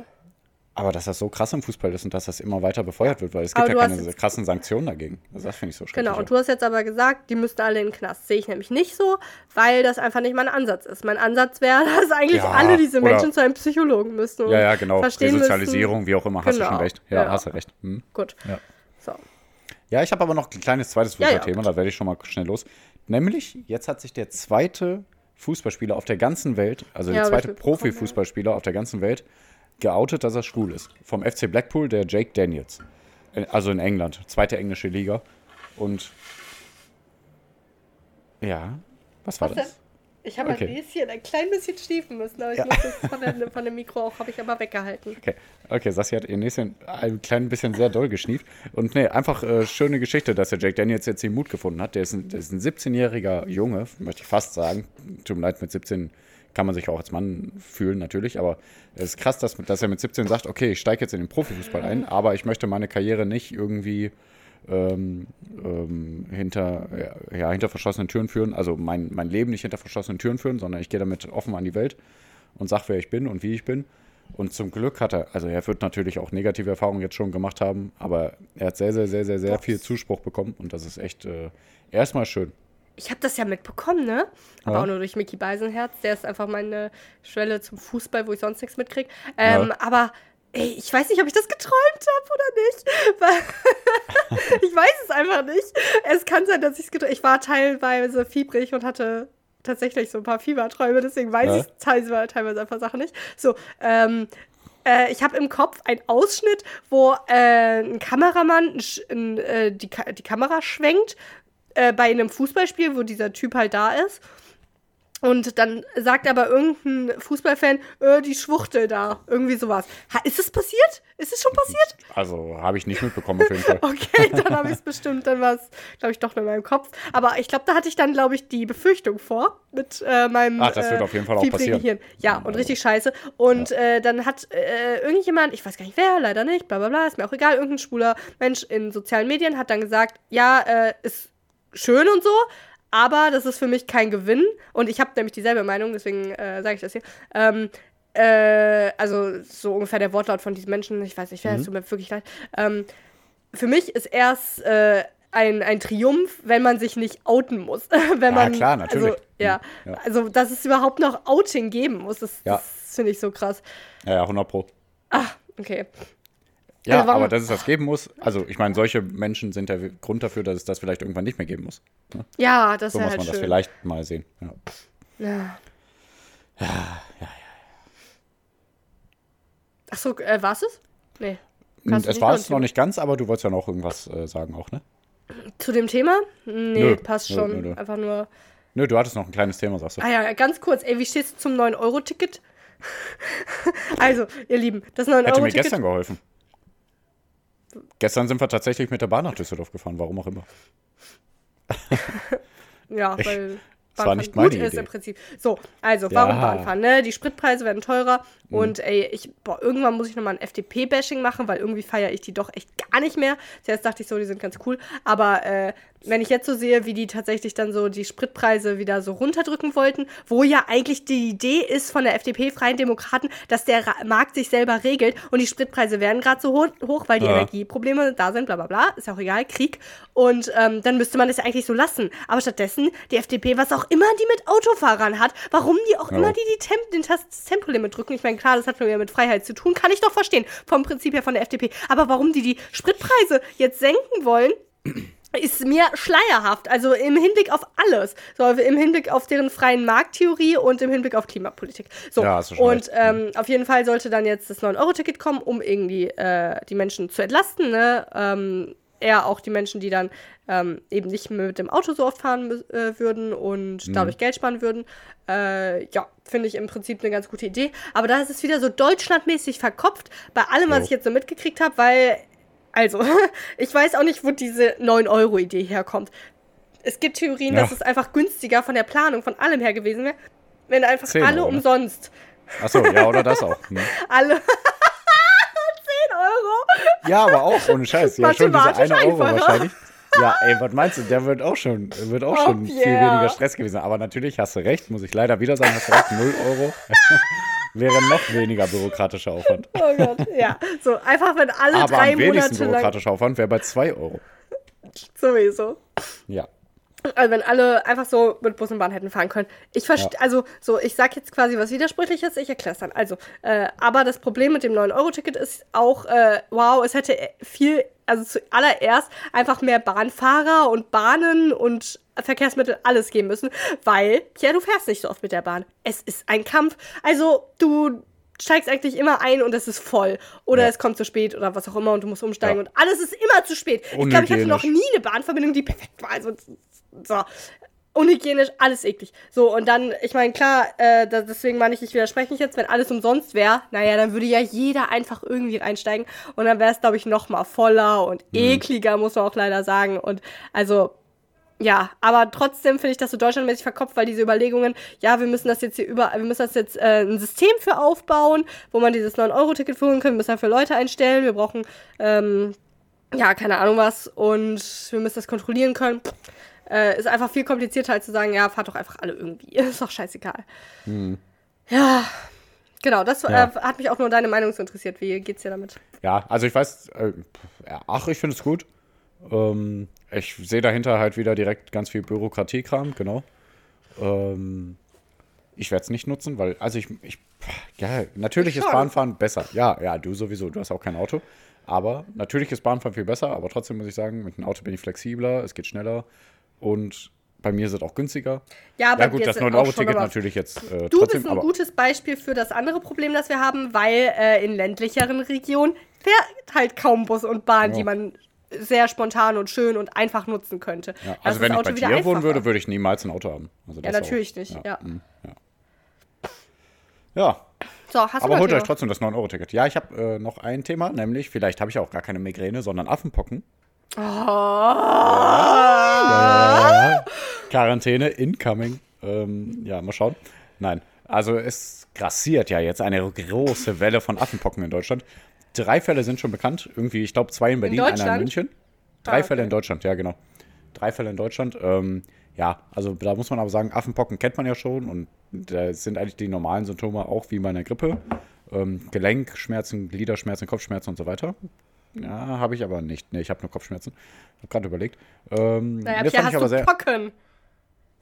Aber dass das so krass im Fußball ist und dass das immer weiter befeuert wird, weil es gibt ja keine krassen Sanktionen dagegen. Also das finde ich so schrecklich. Genau, und du hast jetzt aber gesagt, die müssten alle in den Knast. Sehe ich nämlich nicht so, weil das einfach nicht mein Ansatz ist. Mein Ansatz wäre, dass eigentlich ja, alle diese Menschen zu einem Psychologen müssen. Ja, ja, genau. Resozialisierung, müssen. wie auch immer, hast genau. du schon recht. Ja, ja. hast du recht. Hm. Gut. Ja. So. Ja, ich habe aber noch ein kleines zweites Fußballthema, da werde ich schon mal schnell los. Nämlich, jetzt hat sich der zweite Fußballspieler auf der ganzen Welt, also der zweite Profifußballspieler auf der ganzen Welt, geoutet, dass er schwul ist. Vom FC Blackpool, der Jake Daniels. Äh, also in England, zweite englische Liga. Und ja, was war was das? Ich habe okay. ein bisschen, ein klein bisschen schniefen müssen, aber ich ja. muss das von, der, von dem Mikro auch, habe ich aber weggehalten. Okay, okay Sassi hat ihr Näschen ein klein bisschen sehr doll geschnieft. Und nee, einfach äh, schöne Geschichte, dass der Jake Daniels jetzt den Mut gefunden hat. Der ist ein, der ist ein 17-jähriger Junge, möchte ich fast sagen. Tut mir leid, mit 17 kann man sich auch als Mann fühlen, natürlich, aber es ist krass, dass, dass er mit 17 sagt, okay, ich steige jetzt in den Profifußball ein, aber ich möchte meine Karriere nicht irgendwie ähm, ähm, hinter, ja, hinter verschlossenen Türen führen, also mein, mein Leben nicht hinter verschlossenen Türen führen, sondern ich gehe damit offen an die Welt und sage, wer ich bin und wie ich bin. Und zum Glück hat er, also er wird natürlich auch negative Erfahrungen jetzt schon gemacht haben, aber er hat sehr, sehr, sehr, sehr, sehr viel Zuspruch bekommen und das ist echt äh, erstmal schön ich habe das ja mitbekommen, ne? Aber ja. auch nur durch Mickey Beisenherz. Der ist einfach meine Schwelle zum Fußball, wo ich sonst nichts mitkriege. Ähm, ja. Aber ey, ich weiß nicht, ob ich das geträumt habe oder nicht. ich weiß es einfach nicht. Es kann sein, dass ich es geträumt Ich war teilweise fiebrig und hatte tatsächlich so ein paar Fieberträume. Deswegen weiß ja. ich teilweise, teilweise einfach Sachen nicht. So, ähm, äh, ich habe im Kopf einen Ausschnitt, wo äh, ein Kameramann äh, die, die Kamera schwenkt äh, bei einem Fußballspiel, wo dieser Typ halt da ist. Und dann sagt aber irgendein Fußballfan, äh, die Schwuchtel da, irgendwie sowas. Ha, ist es passiert? Ist es schon passiert? Also habe ich nicht mitbekommen auf jeden Fall. okay, dann habe ich es bestimmt, dann war es, glaube ich, doch nur in meinem Kopf. Aber ich glaube, da hatte ich dann, glaube ich, die Befürchtung vor mit äh, meinem Ach, das wird auf jeden Fall auch passieren. Hirn. Ja, und richtig scheiße. Und ja. äh, dann hat äh, irgendjemand, ich weiß gar nicht wer, leider nicht, bla bla bla, ist mir auch egal, irgendein schwuler Mensch in sozialen Medien hat dann gesagt, ja, äh, ist schön und so, aber das ist für mich kein Gewinn. Und ich habe nämlich dieselbe Meinung, deswegen äh, sage ich das hier. Ähm, äh, also so ungefähr der Wortlaut von diesen Menschen, ich weiß nicht, wer, mhm. es tut mir wirklich leid. Ähm, für mich ist erst äh, ein, ein Triumph, wenn man sich nicht outen muss. wenn ja, man, klar, natürlich. Also, ja, ja, also dass es überhaupt noch Outing geben muss, das, ja. das finde ich so krass. Ja, ja, 100 Pro. Ah, okay. Ja, Also aber dass es das geben muss, also ich meine, solche Menschen sind der Grund dafür, dass es das vielleicht irgendwann nicht mehr geben muss. Ja, das So muss halt man schön. das vielleicht mal sehen. Ja. Ja. Ach so, äh, war's es? Nee. Kannst du Es war es noch nicht ganz, aber du wolltest ja noch irgendwas äh, sagen auch, ne? Zu dem Thema? Nee, Nö, passt schon. nö, nö. Einfach nur. Nö, du hattest noch ein kleines Thema, sagst du. Ah ja, ganz kurz. Ey, wie stehst du zum 9-Euro-Ticket? also, ihr Lieben, das Hätte mir 9-Euro-Ticket. gestern geholfen. Gestern sind wir tatsächlich mit der Bahn nach Düsseldorf gefahren, warum auch immer. Ja, weil es war Bahnfahren nicht gut meine ist Idee. im Prinzip. So, also, warum Ja. Mhm. Bahnfahren? Ne? Die Spritpreise werden teurer und ey, ich, boah, irgendwann muss ich nochmal ein FDP-Bashing machen, weil irgendwie feiere ich die doch echt gar nicht mehr. Zuerst dachte ich so, die sind ganz cool, aber äh, wenn ich jetzt so sehe, wie die tatsächlich dann so die Spritpreise wieder so runterdrücken wollten, wo ja eigentlich die Idee ist von der FDP, Freien Demokraten, dass der Markt sich selber regelt und die Spritpreise werden gerade so ho hoch, weil die Ja. Energieprobleme da sind, bla bla bla, ist ja auch egal, Krieg. Und ähm, dann müsste man das ja eigentlich so lassen. Aber stattdessen, die FDP, was auch immer die mit Autofahrern hat, warum die auch Ja. immer die, die Temp den das Tempolimit drücken, ich meine, klar, das hat nur ja mit Freiheit zu tun, kann ich doch verstehen, vom Prinzip her von der FDP. Aber warum die die Spritpreise jetzt senken wollen, ist mir schleierhaft. Also im Hinblick auf alles. So, im Hinblick auf deren freien Markttheorie und im Hinblick auf Klimapolitik. So, Ja, schon und ähm, auf jeden Fall sollte dann jetzt das 9-Euro-Ticket kommen, um irgendwie äh, die Menschen zu entlasten. Ne? Ähm, eher auch die Menschen, die dann ähm, eben nicht mehr mit dem Auto so oft fahren äh, würden und dadurch Geld sparen würden. Äh, ja, finde ich im Prinzip eine ganz gute Idee. Aber da ist es wieder so deutschlandmäßig verkopft bei allem, was Jo. ich jetzt so mitgekriegt habe, weil, also, ich weiß auch nicht, wo diese 9-Euro-Idee herkommt. Es gibt Theorien, Ja. dass es einfach günstiger von der Planung, von allem her gewesen wäre, wenn einfach 10 alle ne? umsonst, Achso, ja, oder das auch. Ne? alle 10 Euro. Ja, aber auch ohne Scheiß. Ja, schon diese Mathematisch eine Euro einfacher. wahrscheinlich. Ja, ey, was meinst du? Der wird auch schon, wird auch Oh, schon viel yeah. weniger Stress gewesen. Aber natürlich hast du recht, muss ich leider wieder sagen, hast du recht, 0 Euro wäre noch weniger bürokratischer Aufwand. Oh Gott, ja. So, einfach wenn alle Aber drei am wenigsten Monate lang. bürokratischer Aufwand wäre bei 2 Euro. Sowieso. Ja. Also wenn alle einfach so mit Bus und Bahn hätten fahren können. Ich verstehe, Ja. also so, ich sag jetzt quasi was Widersprüchliches, ich erkläre es dann. Also, äh, aber das Problem mit dem 9-Euro-Ticket ist auch, äh, wow, es hätte viel, also zuallererst einfach mehr Bahnfahrer und Bahnen und Verkehrsmittel alles geben müssen, weil, ja, du fährst nicht so oft mit der Bahn. Es ist ein Kampf. Also, du steigst eigentlich immer ein und es ist voll. Oder Ja. es kommt zu spät oder was auch immer und du musst umsteigen Ja. und alles ist immer zu spät. Ich glaube, ich hatte noch nie eine Bahnverbindung, die perfekt war. Also, so. Unhygienisch, alles eklig. So, und dann, ich meine, klar, äh, da, deswegen meine ich, ich widerspreche nicht jetzt, wenn alles umsonst wäre, naja, dann würde ja jeder einfach irgendwie reinsteigen und dann wäre es, glaube ich, noch mal voller und Mhm. ekliger, muss man auch leider sagen. Und also, ja, aber trotzdem finde ich das so deutschlandmäßig verkopft, weil diese Überlegungen, ja, wir müssen das jetzt hier über, wir müssen das jetzt äh, ein System für aufbauen, wo man dieses 9-Euro-Ticket führen kann, wir müssen dafür Leute einstellen, wir brauchen, ähm, ja, keine Ahnung was und wir müssen das kontrollieren können. Äh, ist einfach viel komplizierter als zu sagen, ja, fahrt doch einfach alle irgendwie. Ist doch scheißegal. Ja, genau, das Ja. Äh, hat mich auch nur deine Meinung so interessiert. Wie geht's dir damit? Ja, also ich weiß, äh, ach, ich finde es gut. Ähm, ich sehe dahinter halt wieder direkt ganz viel Bürokratiekram, genau. Ähm, ich werde es nicht nutzen, weil, also ich, ich ja, natürlich Ich ist. Bahnfahren besser. Ja, ja, du sowieso, du hast auch kein Auto. Aber natürlich ist Bahnfahren viel besser, aber trotzdem muss ich sagen, mit einem Auto bin ich flexibler, es geht schneller und bei mir ist es auch günstiger. Ja, aber Ja gut, das auch schon 9-Euro-Ticket aber- natürlich jetzt äh, Du trotzdem, bist ein gutes Beispiel für das andere Problem, das wir haben, weil äh, in ländlicheren Regionen fährt halt kaum Bus und Bahn, Ja. die man sehr spontan und schön und einfach nutzen könnte. ja, also wenn ich Auto bei dir wohnen würde, würde ich niemals ein Auto haben. Also Ja, natürlich auch. nicht, ja. ja. ja. So, Aber holt euch trotzdem das 9-Euro-Ticket. Ja, ich habe äh, noch ein Thema, nämlich, vielleicht habe ich auch gar keine Migräne, sondern Affenpocken. Oh. Ja. Quarantäne incoming. Ähm, ja, mal schauen. Nein, also es grassiert ja jetzt eine große Welle von Affenpocken in Deutschland. Drei Fälle sind schon bekannt. Irgendwie, ich glaube, zwei in Berlin, einer in? München. Drei Ah, Fälle okay. in Deutschland, ja, genau. Drei Fälle in Deutschland. Ähm, ja, also da muss man aber sagen, Affenpocken kennt man ja schon und da sind eigentlich die normalen Symptome auch wie bei einer Grippe. Ähm, Gelenkschmerzen, Gliederschmerzen, Kopfschmerzen und so weiter. Ja, habe ich aber nicht. Nee, ich habe nur Kopfschmerzen. Habe gerade überlegt. Ähm, Naja, fand hast ich aber du sehr. Pocken?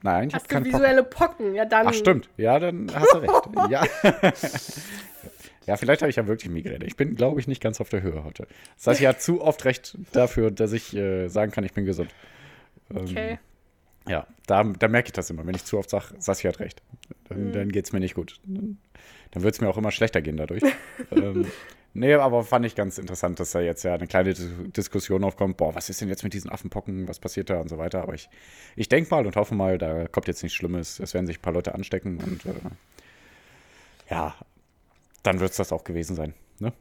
Nein, ich habe Hast du keinen Pocken. visuelle Pocken? Ja, dann. Ach, stimmt. Ja, dann hast du recht. ja. Ja, vielleicht habe ich ja wirklich Migräne. Ich bin, glaube ich, nicht ganz auf der Höhe heute. Das heißt, ich habe zu oft recht dafür, dass ich äh, sagen kann, ich bin gesund. Ähm, Okay. Ja, da, da merke ich das immer. Wenn ich zu oft sage, Sassi hat recht, dann, dann geht es mir nicht gut. Dann, dann wird es mir auch immer schlechter gehen dadurch. ähm, nee, aber fand ich ganz interessant, dass da jetzt ja eine kleine Dis Diskussion aufkommt. Boah, was ist denn jetzt mit diesen Affenpocken? Was passiert da und so weiter? Aber ich, ich denke mal und hoffe mal, da kommt jetzt nichts Schlimmes. Es werden sich ein paar Leute anstecken und äh, ja, dann wird es das auch gewesen sein. Ne?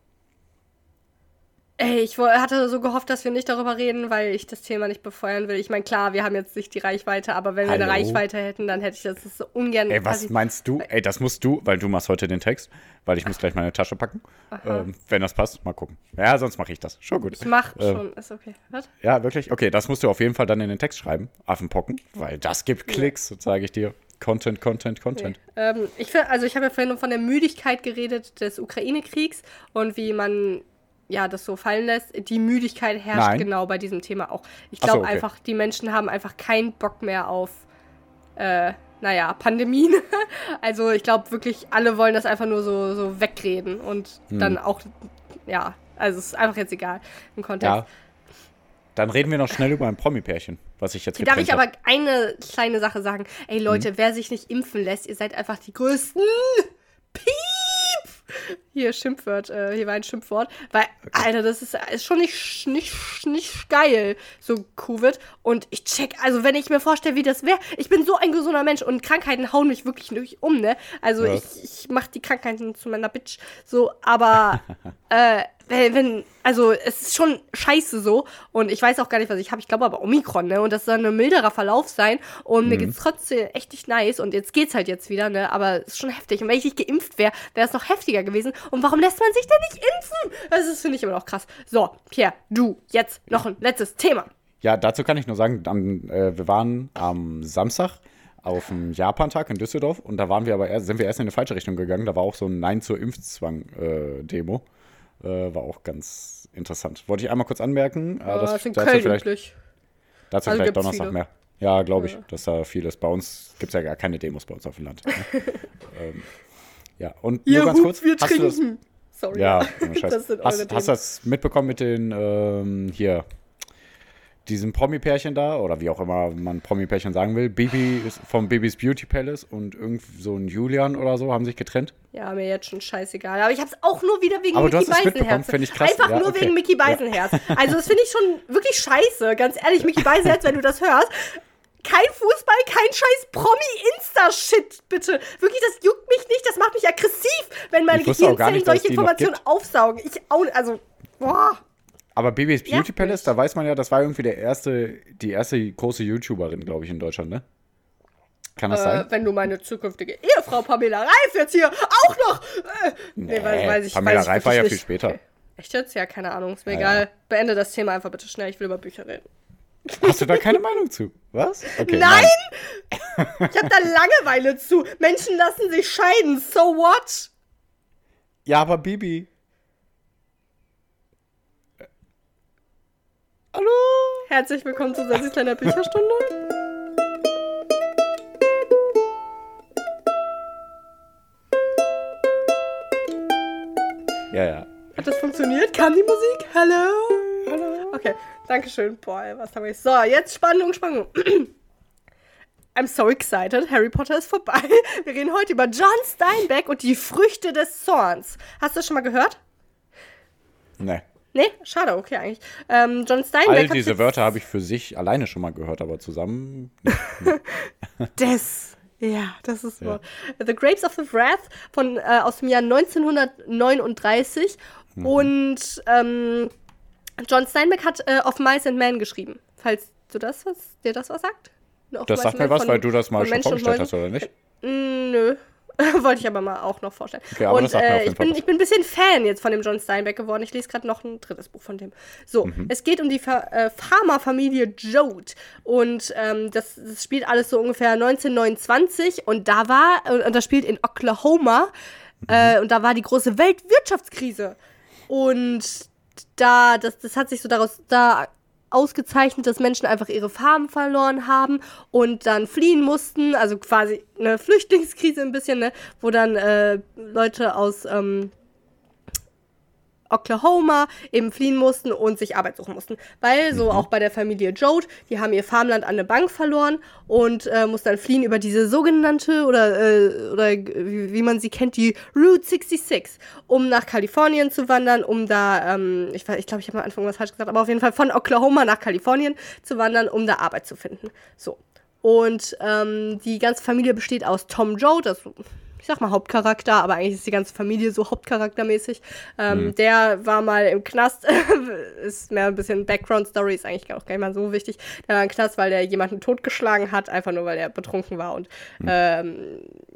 Ey, ich hatte so gehofft, dass wir nicht darüber reden, weil ich das Thema nicht befeuern will. Ich meine, klar, wir haben jetzt nicht die Reichweite, aber wenn wir eine Hallo? Reichweite hätten, dann hätte ich das so ungern. Ey, was meinst du? Ey, das musst du, weil du machst heute den Text, weil ich muss gleich meine Tasche packen. Ähm, wenn das passt, mal gucken. Ja, sonst mache ich das. Schon gut. Ich mach Äh, schon, ist okay. Was? Ja, wirklich? Okay, das musst du auf jeden Fall dann in den Text schreiben. Affenpocken, weil das gibt Klicks, sage ich dir. Content, Content, Content. Ähm, ich find, also ich habe ja vorhin von der Müdigkeit geredet des Ukraine-Kriegs und wie man ja das so fallen lässt. Die Müdigkeit herrscht Nein. genau bei diesem Thema auch. Ich Ach so, glaube okay. einfach, die Menschen haben einfach keinen Bock mehr auf, äh, naja, Pandemien. also ich glaube wirklich, alle wollen das einfach nur so, so wegreden und Hm. dann auch, ja, also es ist einfach jetzt egal im Kontext. Ja. Dann reden wir noch schnell über ein Promi-Pärchen, was ich jetzt Darf ich getrennt aber eine kleine Sache sagen? Ey Leute, Mhm. wer sich nicht impfen lässt, ihr seid einfach die größten. Piep! Hier Schimpfwort, äh, hier war ein Schimpfwort. Weil, Alter, das ist, ist schon nicht, nicht, nicht geil, so Covid. Und ich check, also wenn ich mir vorstelle, wie das wäre, ich bin so ein gesunder Mensch und Krankheiten hauen mich wirklich nicht um, ne? Also Ja. ich, ich mach die Krankheiten zu meiner Bitch. So, aber äh, wenn, wenn, also es ist schon scheiße so und ich weiß auch gar nicht, was ich habe. Ich glaube aber Omikron, ne? Und das soll ein milderer Verlauf sein und Mhm. mir geht's trotzdem echt nicht nice und jetzt geht's halt jetzt wieder, ne? Aber es ist schon heftig. Und wenn ich nicht geimpft wäre, wäre es noch heftiger gewesen. Und warum lässt man sich denn nicht impfen? Das ist, finde ich, immer noch krass. So, Pierre, du, jetzt noch ein letztes Thema. Ja, dazu kann ich nur sagen, am, äh, wir waren am Samstag auf dem Japan-Tag in Düsseldorf und da waren wir aber erst, sind wir erst in eine falsche Richtung gegangen. Da war auch so ein Nein zur Impfzwang-Demo. Äh, war auch ganz interessant. Wollte ich einmal kurz anmerken. äh, Oh, das, das ist in Köln vielleicht, üblich. dazu Also vielleicht Donnerstag viele. mehr. Ja, glaube ich, dass da viel ist. Bei uns gibt es ja gar keine Demos bei uns auf dem Land. Ne? ähm, ja, und nur ganz kurz. wir hast du das, trinken. Sorry. ja, das sind eure hast, hast Themen. du das mitbekommen mit den, ähm, hier, diesem Promi-Pärchen da, oder wie auch immer man Promi-Pärchen sagen will, Bibi ist vom Bibis Beauty Palace und irgend so ein Julian oder so haben sich getrennt. Ja, mir jetzt schon scheißegal. Aber ich hab's auch nur wieder wegen Aber Mickey hast Beisenherz. finde ich krass. Einfach Ja, nur okay. wegen Mickey Beisenherz. Also das finde ich schon wirklich scheiße. Ganz ehrlich, Mickey Beisenherz, wenn du das hörst. Kein Fußball, kein scheiß Promi-Insta-Shit, bitte. Wirklich, das juckt mich nicht. Das macht mich aggressiv, wenn meine Ich Gehirnzellen nicht, solche Informationen aufsaugen. Ich auch, also, boah. Aber Ja, Beauty Palace, da weiß man ja, das war irgendwie der erste, die erste große YouTuberin, glaube ich, in Deutschland, ne? Kann das Äh, sein? wenn du meine zukünftige Ehefrau Pamela Reif jetzt hier auch noch. Äh, nee, weiß, weiß ich, Pamela weiß ich Reif war wirklich ja nicht. viel später. Okay. Echt jetzt? Ja, keine Ahnung. Ist mir Ja, egal. ja. Beende das Thema einfach bitte schnell. Ich will über Bücher reden. Hast du da keine Meinung zu? Was? Okay, Nein! Ich habe da Langeweile zu. Menschen lassen sich scheiden. So what? Ja, aber Bibi. Äh, Hallo? Herzlich willkommen zu Sassis kleiner Bücherstunde. Ja, ja. Hat das funktioniert? Kam die Musik? Hallo? Okay, danke schön. Boah, ey, was habe ich. So, jetzt Spannung, Spannung. I'm so excited. Harry Potter ist vorbei. Wir reden heute über John Steinbeck und die Früchte des Zorns. Hast du das schon mal gehört? Ne. Nee? Schade, okay eigentlich. Ähm, John Steinbeck All diese Wörter habe ich für sich alleine schon mal gehört, aber zusammen. Des. Ja, das ist Ja. Wort. The Grapes of the Wrath von, äh, aus dem Jahr 1939. Mhm. Und ähm, John Steinbeck hat äh, Of Mice and Men geschrieben. Falls du das was, dir das was sagt? Of Das Mice sagt mir was, von- weil du das mal schon Menschen vorgestellt hast, oder nicht? Mm, Nö. Wollte ich aber mal auch noch vorstellen. Okay, aber und das sagt äh, ich, bin, ich bin ein bisschen Fan jetzt von dem John Steinbeck geworden. Ich lese gerade noch ein drittes Buch von dem. So, Mhm. es geht um die Fa äh, Farmerfamilie Jode. Und ähm, das, das spielt alles so ungefähr 1929. Und da war, und, und das spielt in Oklahoma. Mhm. Äh, und da war die große Weltwirtschaftskrise. Und da, das, das hat sich so daraus da ausgezeichnet, dass Menschen einfach ihre Farben verloren haben und dann fliehen mussten, also quasi eine Flüchtlingskrise ein bisschen, ne, wo dann äh, Leute aus ähm, Oklahoma eben fliehen mussten und sich Arbeit suchen mussten. Weil so auch bei der Familie Jode, die haben ihr Farmland an eine Bank verloren und äh, mussten dann fliehen über diese sogenannte oder, äh, oder wie, wie man sie kennt, die Route 66, um nach Kalifornien zu wandern, um da, ähm, ich, ich glaube, ich habe am Anfang was falsch gesagt, aber auf jeden Fall von Oklahoma nach Kalifornien zu wandern, um da Arbeit zu finden. So. Und ähm, die ganze Familie besteht aus Tom Joe, das ich sag mal Hauptcharakter, aber eigentlich ist die ganze Familie so hauptcharaktermäßig. Ähm, mhm. Der war mal im Knast, ist mehr ein bisschen Background-Story, ist eigentlich auch gar nicht mal so wichtig. Der war im Knast, weil der jemanden totgeschlagen hat, einfach nur weil er betrunken war. Und mhm. ähm,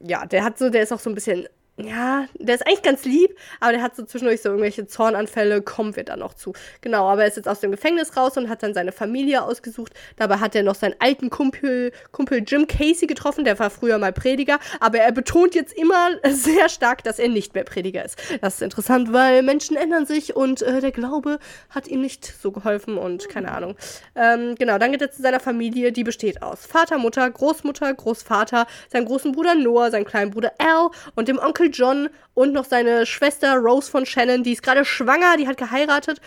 ja, der hat so, der ist auch so ein bisschen ja, der ist eigentlich ganz lieb, aber der hat so zwischendurch so irgendwelche Zornanfälle, kommen wir dann noch zu. Genau, aber er ist jetzt aus dem Gefängnis raus und hat dann seine Familie ausgesucht. Dabei hat er noch seinen alten Kumpel, Kumpel Jim Casey getroffen, der war früher mal Prediger, aber er betont jetzt immer sehr stark, dass er nicht mehr Prediger ist. Das ist interessant, weil Menschen ändern sich und äh, der Glaube hat ihm nicht so geholfen und keine Ahnung. Ähm, genau, dann geht er zu seiner Familie, die besteht aus Vater, Mutter, Großmutter, Großvater, seinem großen Bruder Noah, seinem kleinen Bruder Al und dem Onkel John und noch seine Schwester Rose von Shannon, die ist gerade schwanger, die hat geheiratet.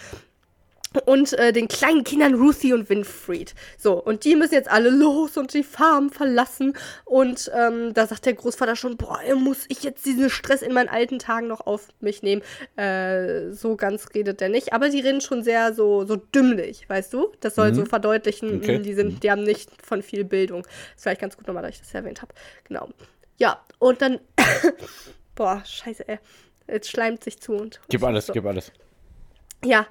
Und äh, den kleinen Kindern Ruthie und Winfried. So, und die müssen jetzt alle los und die Farm verlassen. Und ähm, da sagt der Großvater schon, boah, muss ich jetzt diesen Stress in meinen alten Tagen noch auf mich nehmen. Äh, so ganz redet der nicht. Aber die reden schon sehr so, so dümmlich, weißt du? Das soll mhm. so verdeutlichen, okay. die, sind, die haben nicht von viel Bildung. ist vielleicht ganz gut nochmal, dass ich das erwähnt habe. Genau. Ja, und dann Boah, scheiße, ey. Jetzt schleimt sich zu und. Gib alles, so. gib alles. Ja.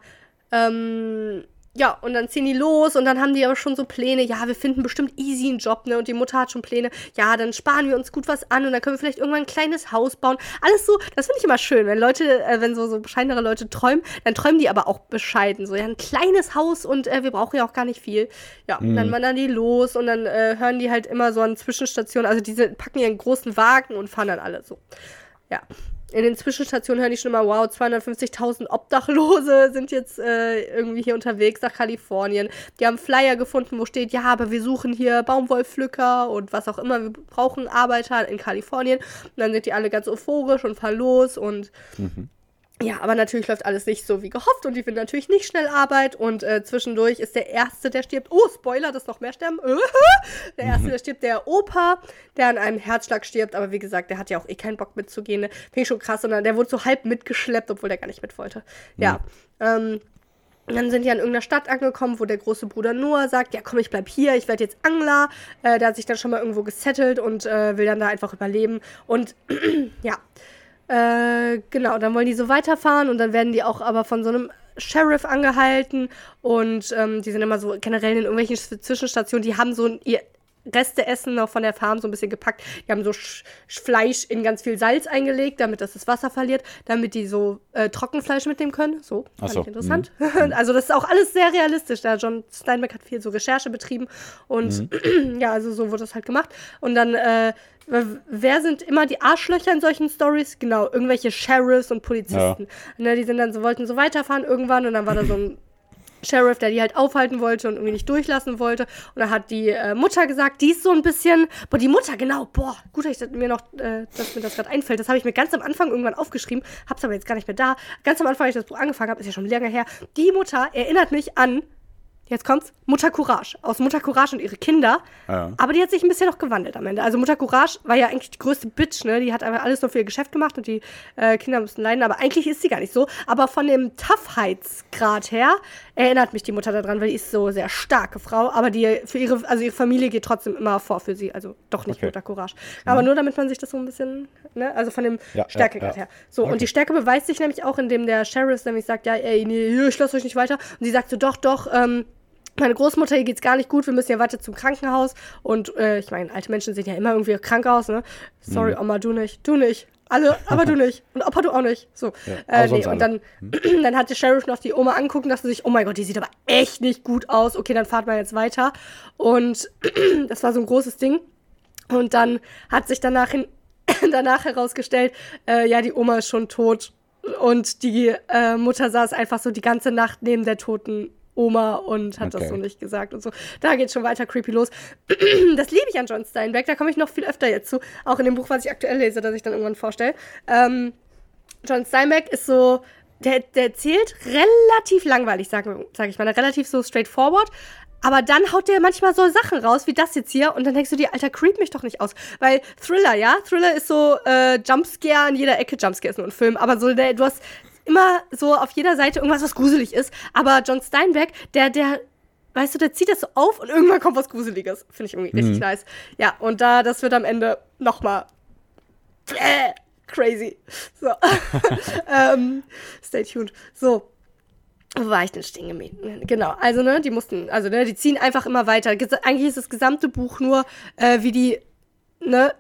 Ähm, ja, und dann ziehen die los und dann haben die aber schon so Pläne, ja, wir finden bestimmt easy einen Job, ne? Und die Mutter hat schon Pläne, ja, dann sparen wir uns gut was an und dann können wir vielleicht irgendwann ein kleines Haus bauen. Alles so, das finde ich immer schön, wenn Leute, äh, wenn so, so bescheidenere Leute träumen, dann träumen die aber auch bescheiden. So, ja, ein kleines Haus und äh, wir brauchen ja auch gar nicht viel. Ja, mhm. dann wandern die los und dann äh, hören die halt immer so an Zwischenstationen, also diese packen ihren großen Wagen und fahren dann alle so. Ja. In den Zwischenstationen hören die schon immer, wow, 250.000 Obdachlose sind jetzt äh, irgendwie hier unterwegs nach Kalifornien. Die haben Flyer gefunden, wo steht, ja, aber wir suchen hier Baumwollpflücker und was auch immer. Wir brauchen Arbeiter in Kalifornien. Und dann sind die alle ganz euphorisch und fahren los und mhm. Ja, aber natürlich läuft alles nicht so wie gehofft und die finden natürlich nicht schnell Arbeit und äh, zwischendurch ist der Erste, der stirbt. Oh, Spoiler, dass noch mehr sterben. der Erste, der stirbt, der Opa, der an einem Herzschlag stirbt, aber wie gesagt, der hat ja auch eh keinen Bock mitzugehen. Ne? Finde ich schon krass, sondern der wurde so halb mitgeschleppt, obwohl der gar nicht mit wollte. Ja. Ähm, dann sind die an irgendeiner Stadt angekommen, wo der große Bruder Noah sagt, ja komm, ich bleib hier, ich werde jetzt Angler. Äh, der hat sich dann schon mal irgendwo gesettelt und äh, will dann da einfach überleben. Und ja, äh, genau, dann wollen die so weiterfahren und dann werden die auch aber von so einem Sheriff angehalten und ähm, die sind immer so generell in irgendwelchen Zwischenstationen, die haben so ihr Reste essen noch von der Farm so ein bisschen gepackt. Die haben so Sch Fleisch in ganz viel Salz eingelegt, damit das das Wasser verliert, damit die so äh, Trockenfleisch mitnehmen können. So, fand so. ich interessant. Mhm. also das ist auch alles sehr realistisch. Da John Steinbeck hat viel so Recherche betrieben und mhm. ja, also so wurde das halt gemacht. Und dann äh, wer sind immer die Arschlöcher in solchen Stories? Genau, irgendwelche Sheriffs und Polizisten. Ja. Ne, die sind dann so, wollten so weiterfahren irgendwann und dann war da so ein Sheriff, der die halt aufhalten wollte und irgendwie nicht durchlassen wollte. Und dann hat die äh, Mutter gesagt, die ist so ein bisschen, boah, die Mutter, genau, boah, gut, dass ich mir noch, äh, dass mir das gerade einfällt. Das habe ich mir ganz am Anfang irgendwann aufgeschrieben, hab's aber jetzt gar nicht mehr da. Ganz am Anfang, als ich das Buch angefangen habe, ist ja schon länger her. Die Mutter erinnert mich an jetzt kommt's, Mutter Courage. Aus Mutter Courage und ihre Kinder. Ja. Aber die hat sich ein bisschen noch gewandelt am Ende. Also Mutter Courage war ja eigentlich die größte Bitch, ne? Die hat einfach alles nur für ihr Geschäft gemacht und die äh, Kinder mussten leiden. Aber eigentlich ist sie gar nicht so. Aber von dem Toughheitsgrad her erinnert mich die Mutter daran, weil die ist so eine sehr starke Frau. Aber die für ihre, also ihre Familie geht trotzdem immer vor für sie. Also doch nicht okay. Mutter Courage. Aber mhm. nur damit man sich das so ein bisschen, ne? Also von dem ja, Stärkegrad ja, her. So, okay. und die Stärke beweist sich nämlich auch, indem der Sheriff nämlich sagt, ja, ey, nee, ich lasse euch nicht weiter. Und sie sagt so, doch, doch, ähm, meine Großmutter, ihr geht's gar nicht gut, wir müssen ja weiter zum Krankenhaus. Und äh, ich meine, alte Menschen sehen ja immer irgendwie krank aus, ne? Sorry, mhm. Oma, du nicht, du nicht. Alle, aber du nicht. Und Opa, du auch nicht. So. Ja, äh, nee, und dann, mhm. dann hat der Sheriff noch die Oma angucken, dass sie sich, oh mein Gott, die sieht aber echt nicht gut aus. Okay, dann fahrt mal jetzt weiter. Und das war so ein großes Ding. Und dann hat sich danach, hin, danach herausgestellt, äh, ja, die Oma ist schon tot. Und die äh, Mutter saß einfach so die ganze Nacht neben der toten Oma und hat okay. das so nicht gesagt und so. Da geht schon weiter creepy los. das liebe ich an John Steinbeck, da komme ich noch viel öfter jetzt zu. Auch in dem Buch, was ich aktuell lese, das ich dann irgendwann vorstelle. Ähm, John Steinbeck ist so der, der erzählt relativ langweilig, sage sag ich mal, relativ so straightforward. Aber dann haut der manchmal so Sachen raus, wie das jetzt hier. Und dann denkst du dir, Alter, creep mich doch nicht aus. Weil Thriller, ja, Thriller ist so äh, Jumpscare an jeder Ecke. Jumpscare ist nur ein Film. Aber so, der, du hast immer so auf jeder Seite irgendwas, was gruselig ist. Aber John Steinbeck, der, der, weißt du, der zieht das so auf und irgendwann kommt was Gruseliges. Finde ich irgendwie richtig Mhm. nice. Ja, und da, das wird am Ende nochmal äh, crazy. So. ähm, stay tuned. So. Wo war ich denn stehen geblieben? Genau, also ne, die mussten, also ne, die ziehen einfach immer weiter. Ges eigentlich ist das gesamte Buch nur, äh, wie die, ne,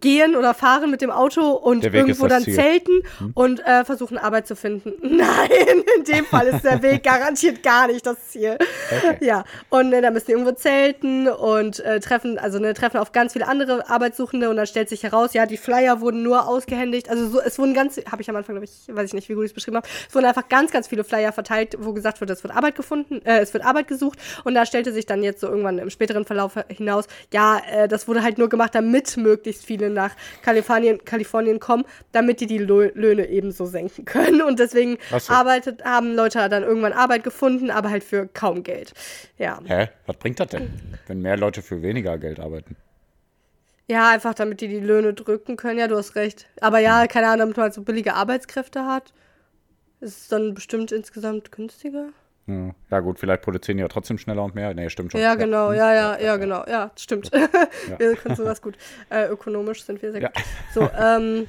gehen oder fahren mit dem Auto und irgendwo dann Ziel. zelten und äh, versuchen Arbeit zu finden. Nein, in dem Fall ist der Weg garantiert gar nicht das Ziel. Okay. Ja, und ne, da müssen die irgendwo zelten und äh, treffen, also ne, treffen auf ganz viele andere Arbeitssuchende und dann stellt sich heraus, ja, die Flyer wurden nur ausgehändigt. Also so, es wurden ganz, habe ich am Anfang, glaube ich, weiß ich nicht, wie gut ich es beschrieben habe, es wurden einfach ganz, ganz viele Flyer verteilt, wo gesagt wird, es wird Arbeit gefunden, äh, es wird Arbeit gesucht und da stellte sich dann jetzt so irgendwann im späteren Verlauf hinaus, ja, äh, das wurde halt nur gemacht, damit möglichst viele nach Kalifornien, Kalifornien kommen, damit die die Lö Löhne ebenso senken können und deswegen so. arbeitet, haben Leute dann irgendwann Arbeit gefunden, aber halt für kaum Geld. Ja. Hä? Was bringt das denn, wenn mehr Leute für weniger Geld arbeiten? Ja, einfach damit die die Löhne drücken können. Ja, du hast recht. Aber ja, keine Ahnung, damit man halt so billige Arbeitskräfte hat. Ist es dann bestimmt insgesamt günstiger? Ja, gut, vielleicht produzieren die ja trotzdem schneller und mehr. Nee, stimmt schon. Ja, genau, ja, ja, ja, genau. Ja, stimmt. wir können sowas gut. Äh, ökonomisch sind wir sehr gut. So, ähm,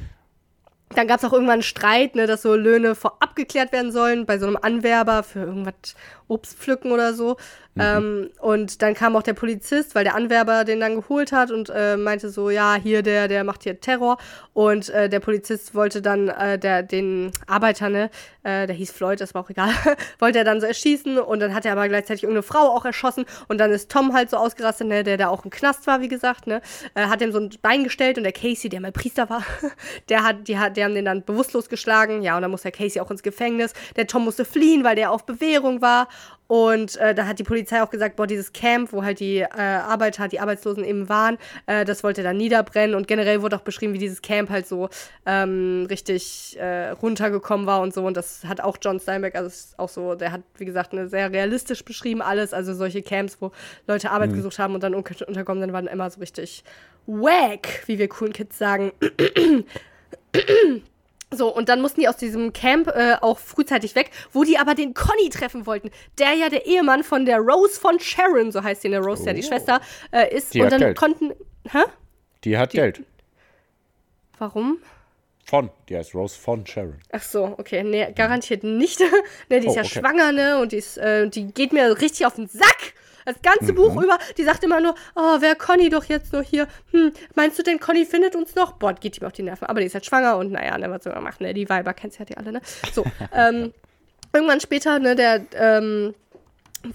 dann gab es auch irgendwann einen Streit, ne, dass so Löhne vorab geklärt werden sollen bei so einem Anwerber für irgendwas Obst pflücken oder so. Ähm, und dann kam auch der Polizist, weil der Anwerber den dann geholt hat und äh, meinte so, ja, hier, der, der macht hier Terror. Und äh, der Polizist wollte dann äh, der, den Arbeiter, ne, äh, der hieß Floyd, das war auch egal, wollte er dann so erschießen und dann hat er aber gleichzeitig irgendeine Frau auch erschossen und dann ist Tom halt so ausgerastet, ne, der da auch im Knast war, wie gesagt, ne, äh, hat ihm so ein Bein gestellt und der Casey, der mal Priester war, der hat, die hat, die haben den dann bewusstlos geschlagen, ja, und dann muss der Casey auch ins Gefängnis. Der Tom musste fliehen, weil der auf Bewährung war und äh, da hat die Polizei auch gesagt, boah, dieses Camp, wo halt die äh, Arbeiter, die Arbeitslosen eben waren, äh, das wollte dann niederbrennen. Und generell wurde auch beschrieben, wie dieses Camp halt so ähm, richtig äh, runtergekommen war und so. Und das hat auch John Steinbeck, also ist auch so, der hat, wie gesagt, eine sehr realistisch beschrieben alles. Also solche Camps, wo Leute Arbeit gesucht haben und dann un unterkommen sind, waren immer so richtig wack, wie wir coolen Kids sagen. So, und dann mussten die aus diesem Camp äh, auch frühzeitig weg, wo die aber den Conny treffen wollten, der ja der Ehemann von der Rose von Sharon, so heißt sie, ne Rose, ja die Oh. Schwester, äh, ist. Die und dann Geld. konnten. Hä? Die hat Geld. Warum? Von. Die heißt Rose von Sharon. Ach so, okay, nee, garantiert nicht. ne, die ist Oh, ja okay. schwanger, ne, und die ist, äh, die geht mir richtig auf den Sack. Das ganze Buch über, die sagt immer nur, oh, wer Conny doch jetzt nur hier? Hm, meinst du denn, Conny findet uns noch? Boah, geht ihm auf die Nerven. Aber die ist halt schwanger und naja, ne, was soll man machen, ne? Die Weiber kennt ja die alle, ne? So, ähm, irgendwann später, ne, der, ähm,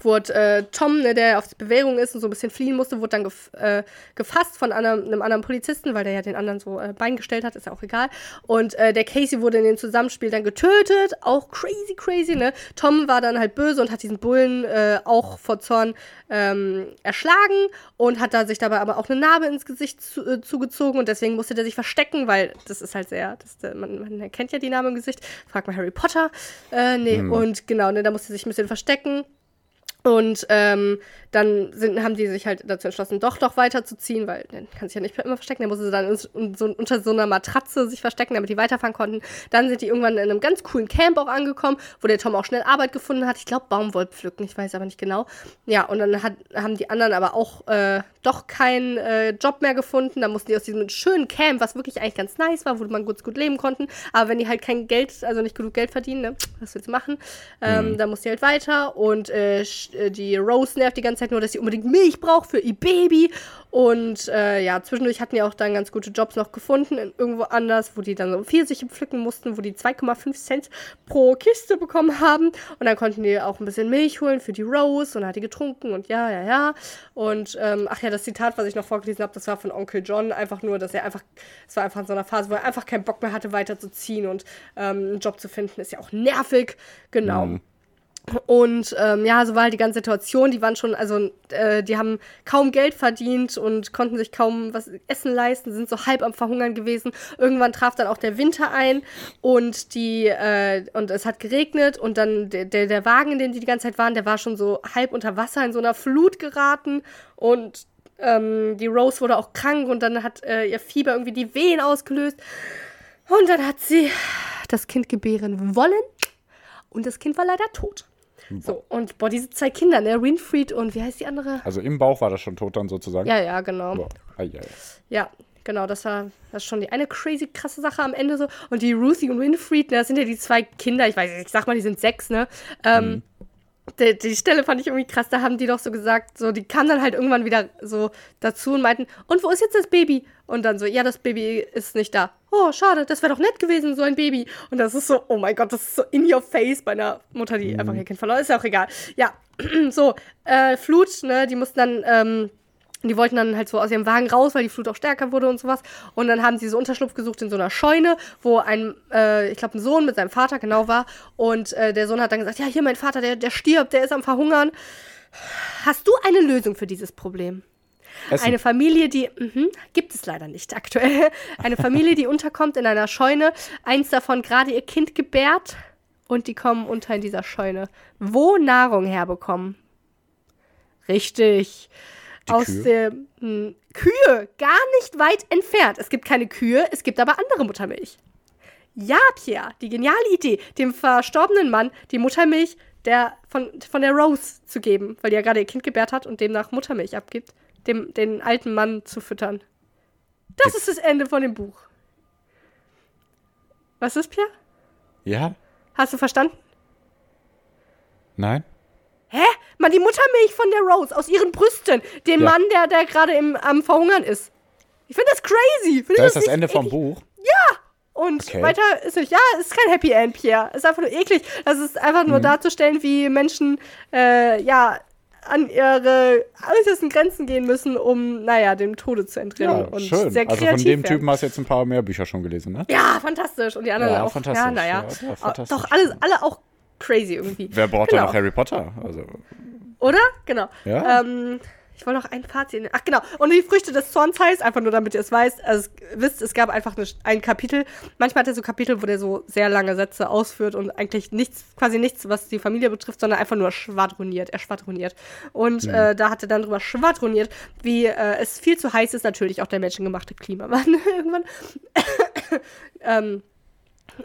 wurde äh, Tom, ne, der auf Bewährung ist und so ein bisschen fliehen musste, wurde dann gef äh, gefasst von einem, einem anderen Polizisten, weil der ja den anderen so äh, Bein gestellt hat, ist ja auch egal. Und äh, der Casey wurde in dem Zusammenspiel dann getötet, auch crazy, crazy, ne? Tom war dann halt böse und hat diesen Bullen äh, auch vor Zorn ähm, erschlagen und hat da sich dabei aber auch eine Narbe ins Gesicht zu, äh, zugezogen und deswegen musste der sich verstecken, weil das ist halt sehr, das, man, man erkennt ja die Narbe im Gesicht. Frag mal Harry Potter. Nee, und genau, ne, da musste er sich ein bisschen verstecken. Und ähm, dann sind, haben die sich halt dazu entschlossen, doch doch weiterzuziehen, weil dann kann sich ja nicht immer verstecken. Der musste dann in, so, unter so einer Matratze sich verstecken, damit die weiterfahren konnten. Dann sind die irgendwann in einem ganz coolen Camp auch angekommen, wo der Tom auch schnell Arbeit gefunden hat. Ich glaube Baumwoll pflücken, ich weiß aber nicht genau. Ja, und dann hat, haben die anderen aber auch äh, doch keinen äh, Job mehr gefunden. Dann mussten die aus diesem schönen Camp, was wirklich eigentlich ganz nice war, wo man gut, gut leben konnten. Aber wenn die halt kein Geld, also nicht genug Geld verdienen, ne, was willst du machen? Ähm, Dann mussten die halt weiter und äh, äh, die Rose nervt die ganze Zeit nur, dass sie unbedingt Milch braucht für ihr Baby. Und äh, ja, zwischendurch hatten die auch dann ganz gute Jobs noch gefunden, in, irgendwo anders, wo die dann so Pfirsiche pflücken mussten, wo die 2,5 Cent pro Kiste bekommen haben. Und dann konnten die auch ein bisschen Milch holen für die Rose und hat die getrunken und ja, ja, ja. Und ähm, ach ja, das Zitat, was ich noch vorgelesen habe, das war von Onkel John. Einfach nur, dass er einfach, es war einfach in so einer Phase, wo er einfach keinen Bock mehr hatte, weiterzuziehen und ähm, einen Job zu finden, ist ja auch nervig. Genau. Und ähm, ja, so war halt die ganze Situation. Die waren schon, also äh, die haben kaum Geld verdient und konnten sich kaum was Essen leisten, sind so halb am Verhungern gewesen. Irgendwann traf dann auch der Winter ein und die äh, und es hat geregnet und dann der, der, Wagen, in dem die die ganze Zeit waren, der war schon so halb unter Wasser in so einer Flut geraten und ähm, die Rose wurde auch krank und dann hat äh, ihr Fieber irgendwie die Wehen ausgelöst. Und dann hat sie das Kind gebären wollen und das Kind war leider tot. So, und boah, diese zwei Kinder, ne? Winfried und wie heißt die andere? Also im Bauch war das schon tot dann sozusagen. Ja, ja, genau. Boah. Ei, ei, ei. Ja, genau, das war das schon die eine crazy krasse Sache am Ende so. Und die Ruthie und Winfried, ne, das sind ja die zwei Kinder, ich weiß nicht, ich sag mal, die sind sechs, ne? Ähm, die, die Stelle fand ich irgendwie krass, da haben die doch so gesagt, so, die kamen dann halt irgendwann wieder so dazu und meinten, und wo ist jetzt das Baby? Und dann so, ja, das Baby ist nicht da. Oh, schade, das wäre doch nett gewesen, so ein Baby. Und das ist so, oh mein Gott, das ist so in your face bei einer Mutter, die einfach ihr Kind verloren ist, ja auch egal. Ja, so, äh, Flut, ne, die mussten dann, ähm, die wollten dann halt so aus ihrem Wagen raus, weil die Flut auch stärker wurde und sowas. Und dann haben sie so Unterschlupf gesucht in so einer Scheune, wo ein, äh, ich glaube, ein Sohn mit seinem Vater genau war. Und äh, der Sohn hat dann gesagt, ja, hier mein Vater, der, der stirbt, der ist am Verhungern. Hast du eine Lösung für dieses Problem? Essen. Eine Familie, die, mhm, gibt es leider nicht aktuell, eine Familie, die unterkommt in einer Scheune, eins davon gerade ihr Kind gebärt und die kommen unter in dieser Scheune. Wo Nahrung herbekommen? Richtig. Aus Kühe? dem hm, Kühe, gar nicht weit entfernt. Es gibt keine Kühe, es gibt aber andere Muttermilch. Ja, Pierre, die geniale Idee, dem verstorbenen Mann die Muttermilch der, von, von der Rose zu geben, weil die ja gerade ihr Kind gebärt hat und demnach Muttermilch abgibt, dem, den alten Mann zu füttern. Das ist das Ende von dem Buch. Was ist, Pierre? Ja? Hast du verstanden? Nein? Hä? Mann, die Muttermilch von der Rose aus ihren Brüsten. Den Ja. Mann, der, der gerade im am Verhungern ist. Ich finde das crazy. Find Da ist das Ende vom eklig? Buch. Und Okay. weiter ist nicht. Ja, es ist kein Happy End, Pierre. Es ist einfach nur eklig. Das ist einfach Mhm. nur darzustellen, wie Menschen, äh, ja, an ihre äußersten Grenzen gehen müssen, um, naja, dem Tode zu entrinnen. Ja, und schön. sehr Also kreativ von dem. Typen hast du jetzt ein paar mehr Bücher schon gelesen, ne? Ja, fantastisch. Und die anderen Ja, auch. fantastisch. Ja, naja. Ja, ja, fantastisch. Doch, alles, alle auch crazy irgendwie. Wer braucht genau. da noch Harry Potter? Also, Oder? Genau. Ja. Ähm, ich wollte noch ein Fazit. Ach, genau. Und die Früchte des Zorns heißt, einfach nur damit ihr es weißt, also, es- wisst, es gab einfach eine, ein Kapitel. Manchmal hat er so Kapitel, wo der so sehr lange Sätze ausführt und eigentlich nichts, quasi nichts, was die Familie betrifft, sondern einfach nur schwadroniert. Er schwadroniert. Und äh, da hat er dann drüber schwadroniert, wie äh, es viel zu heiß ist, natürlich auch der menschengemachte Klimawandel irgendwann. ähm,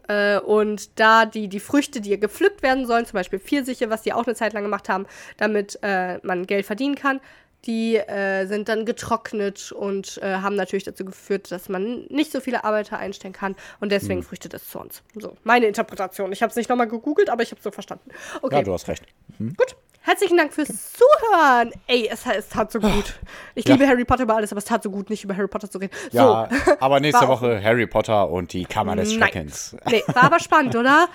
äh, und da die, die Früchte, die gepflückt werden sollen, zum Beispiel Pfirsiche, was die auch eine Zeit lang gemacht haben, damit äh, man Geld verdienen kann, die äh, sind dann getrocknet und äh, haben natürlich dazu geführt, dass man nicht so viele Arbeiter einstellen kann und deswegen Früchte des Zorns. So, meine Interpretation. Ich habe es nicht nochmal gegoogelt, aber ich habe es so verstanden. Okay, ja, du hast recht. gut. Herzlichen Dank fürs Zuhören. Ey, es, es tat so gut. Ich Ja. liebe Harry Potter über alles, aber es tat so gut, nicht über Harry Potter zu reden. Ja, so. aber nächste War Woche Harry Potter und die Kammer des Nein. Schreckens. Nee, war aber spannend, oder?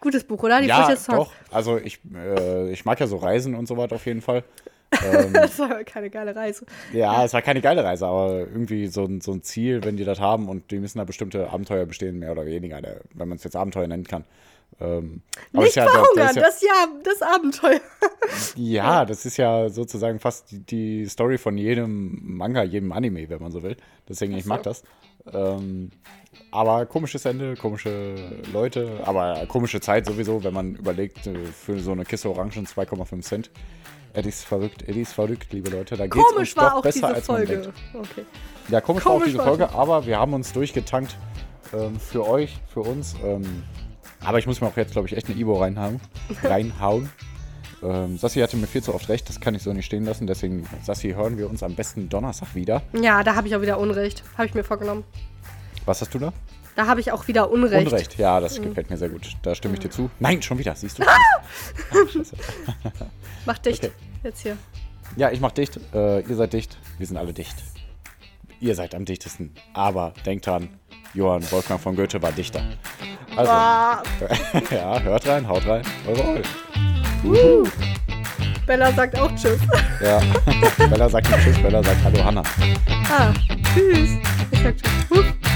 Gutes Buch, oder? Die Ja, doch. Also ich, äh, ich mag ja so Reisen und so weiter auf jeden Fall. Das war keine geile Reise. Ja, es war keine geile Reise, aber irgendwie so ein, so ein Ziel, wenn die das haben und die müssen da bestimmte Abenteuer bestehen, mehr oder weniger, der, wenn man es jetzt Abenteuer nennen kann. Ähm, aber Nicht ja, verhungern, da ist ja, das ja das Abenteuer. ja, das ist ja sozusagen fast die, die Story von jedem Manga, jedem Anime, wenn man so will. Deswegen, ich mag das. Ähm, aber komisches Ende, komische Leute, aber komische Zeit sowieso, wenn man überlegt, äh, für so eine Kiste Orangen 2,5 Cent. Eddie ist verrückt, Eddie ist verrückt, liebe Leute. Da geht's Komisch uns war doch auch besser, diese als man denkt. Folge. Okay. Ja, komisch, war auch Komisch diese war Folge, aber wir haben uns durchgetankt ähm, für euch, für uns. Ähm, aber ich muss mir auch jetzt, glaube ich, echt eine Ibo reinhauen. reinhauen. Ähm, Sassi hatte mir viel zu oft recht, das kann ich so nicht stehen lassen. Deswegen, Sassi, hören wir uns am besten Donnerstag wieder. Ja, da habe ich auch wieder Unrecht. Habe ich mir vorgenommen. Was hast du da? Da habe ich auch wieder Unrecht. Unrecht. Ja, das Mhm. gefällt mir sehr gut. Da stimme ich dir zu. Nein, schon wieder, siehst du. Ah, scheiße. Mach dicht. Okay. Jetzt hier. ja, ich mach dicht. Äh, ihr seid dicht. Wir sind alle dicht. Ihr seid am dichtesten. Aber denkt dran, Johann Wolfgang von Goethe war Dichter. Also, Ah, ja, hört rein, haut rein. Eure Oll. Bella sagt auch Tschüss. Ja, Bella sagt nicht Tschüss, Bella sagt Hallo Hanna. Ah, tschüss. Ich sag Tschüss.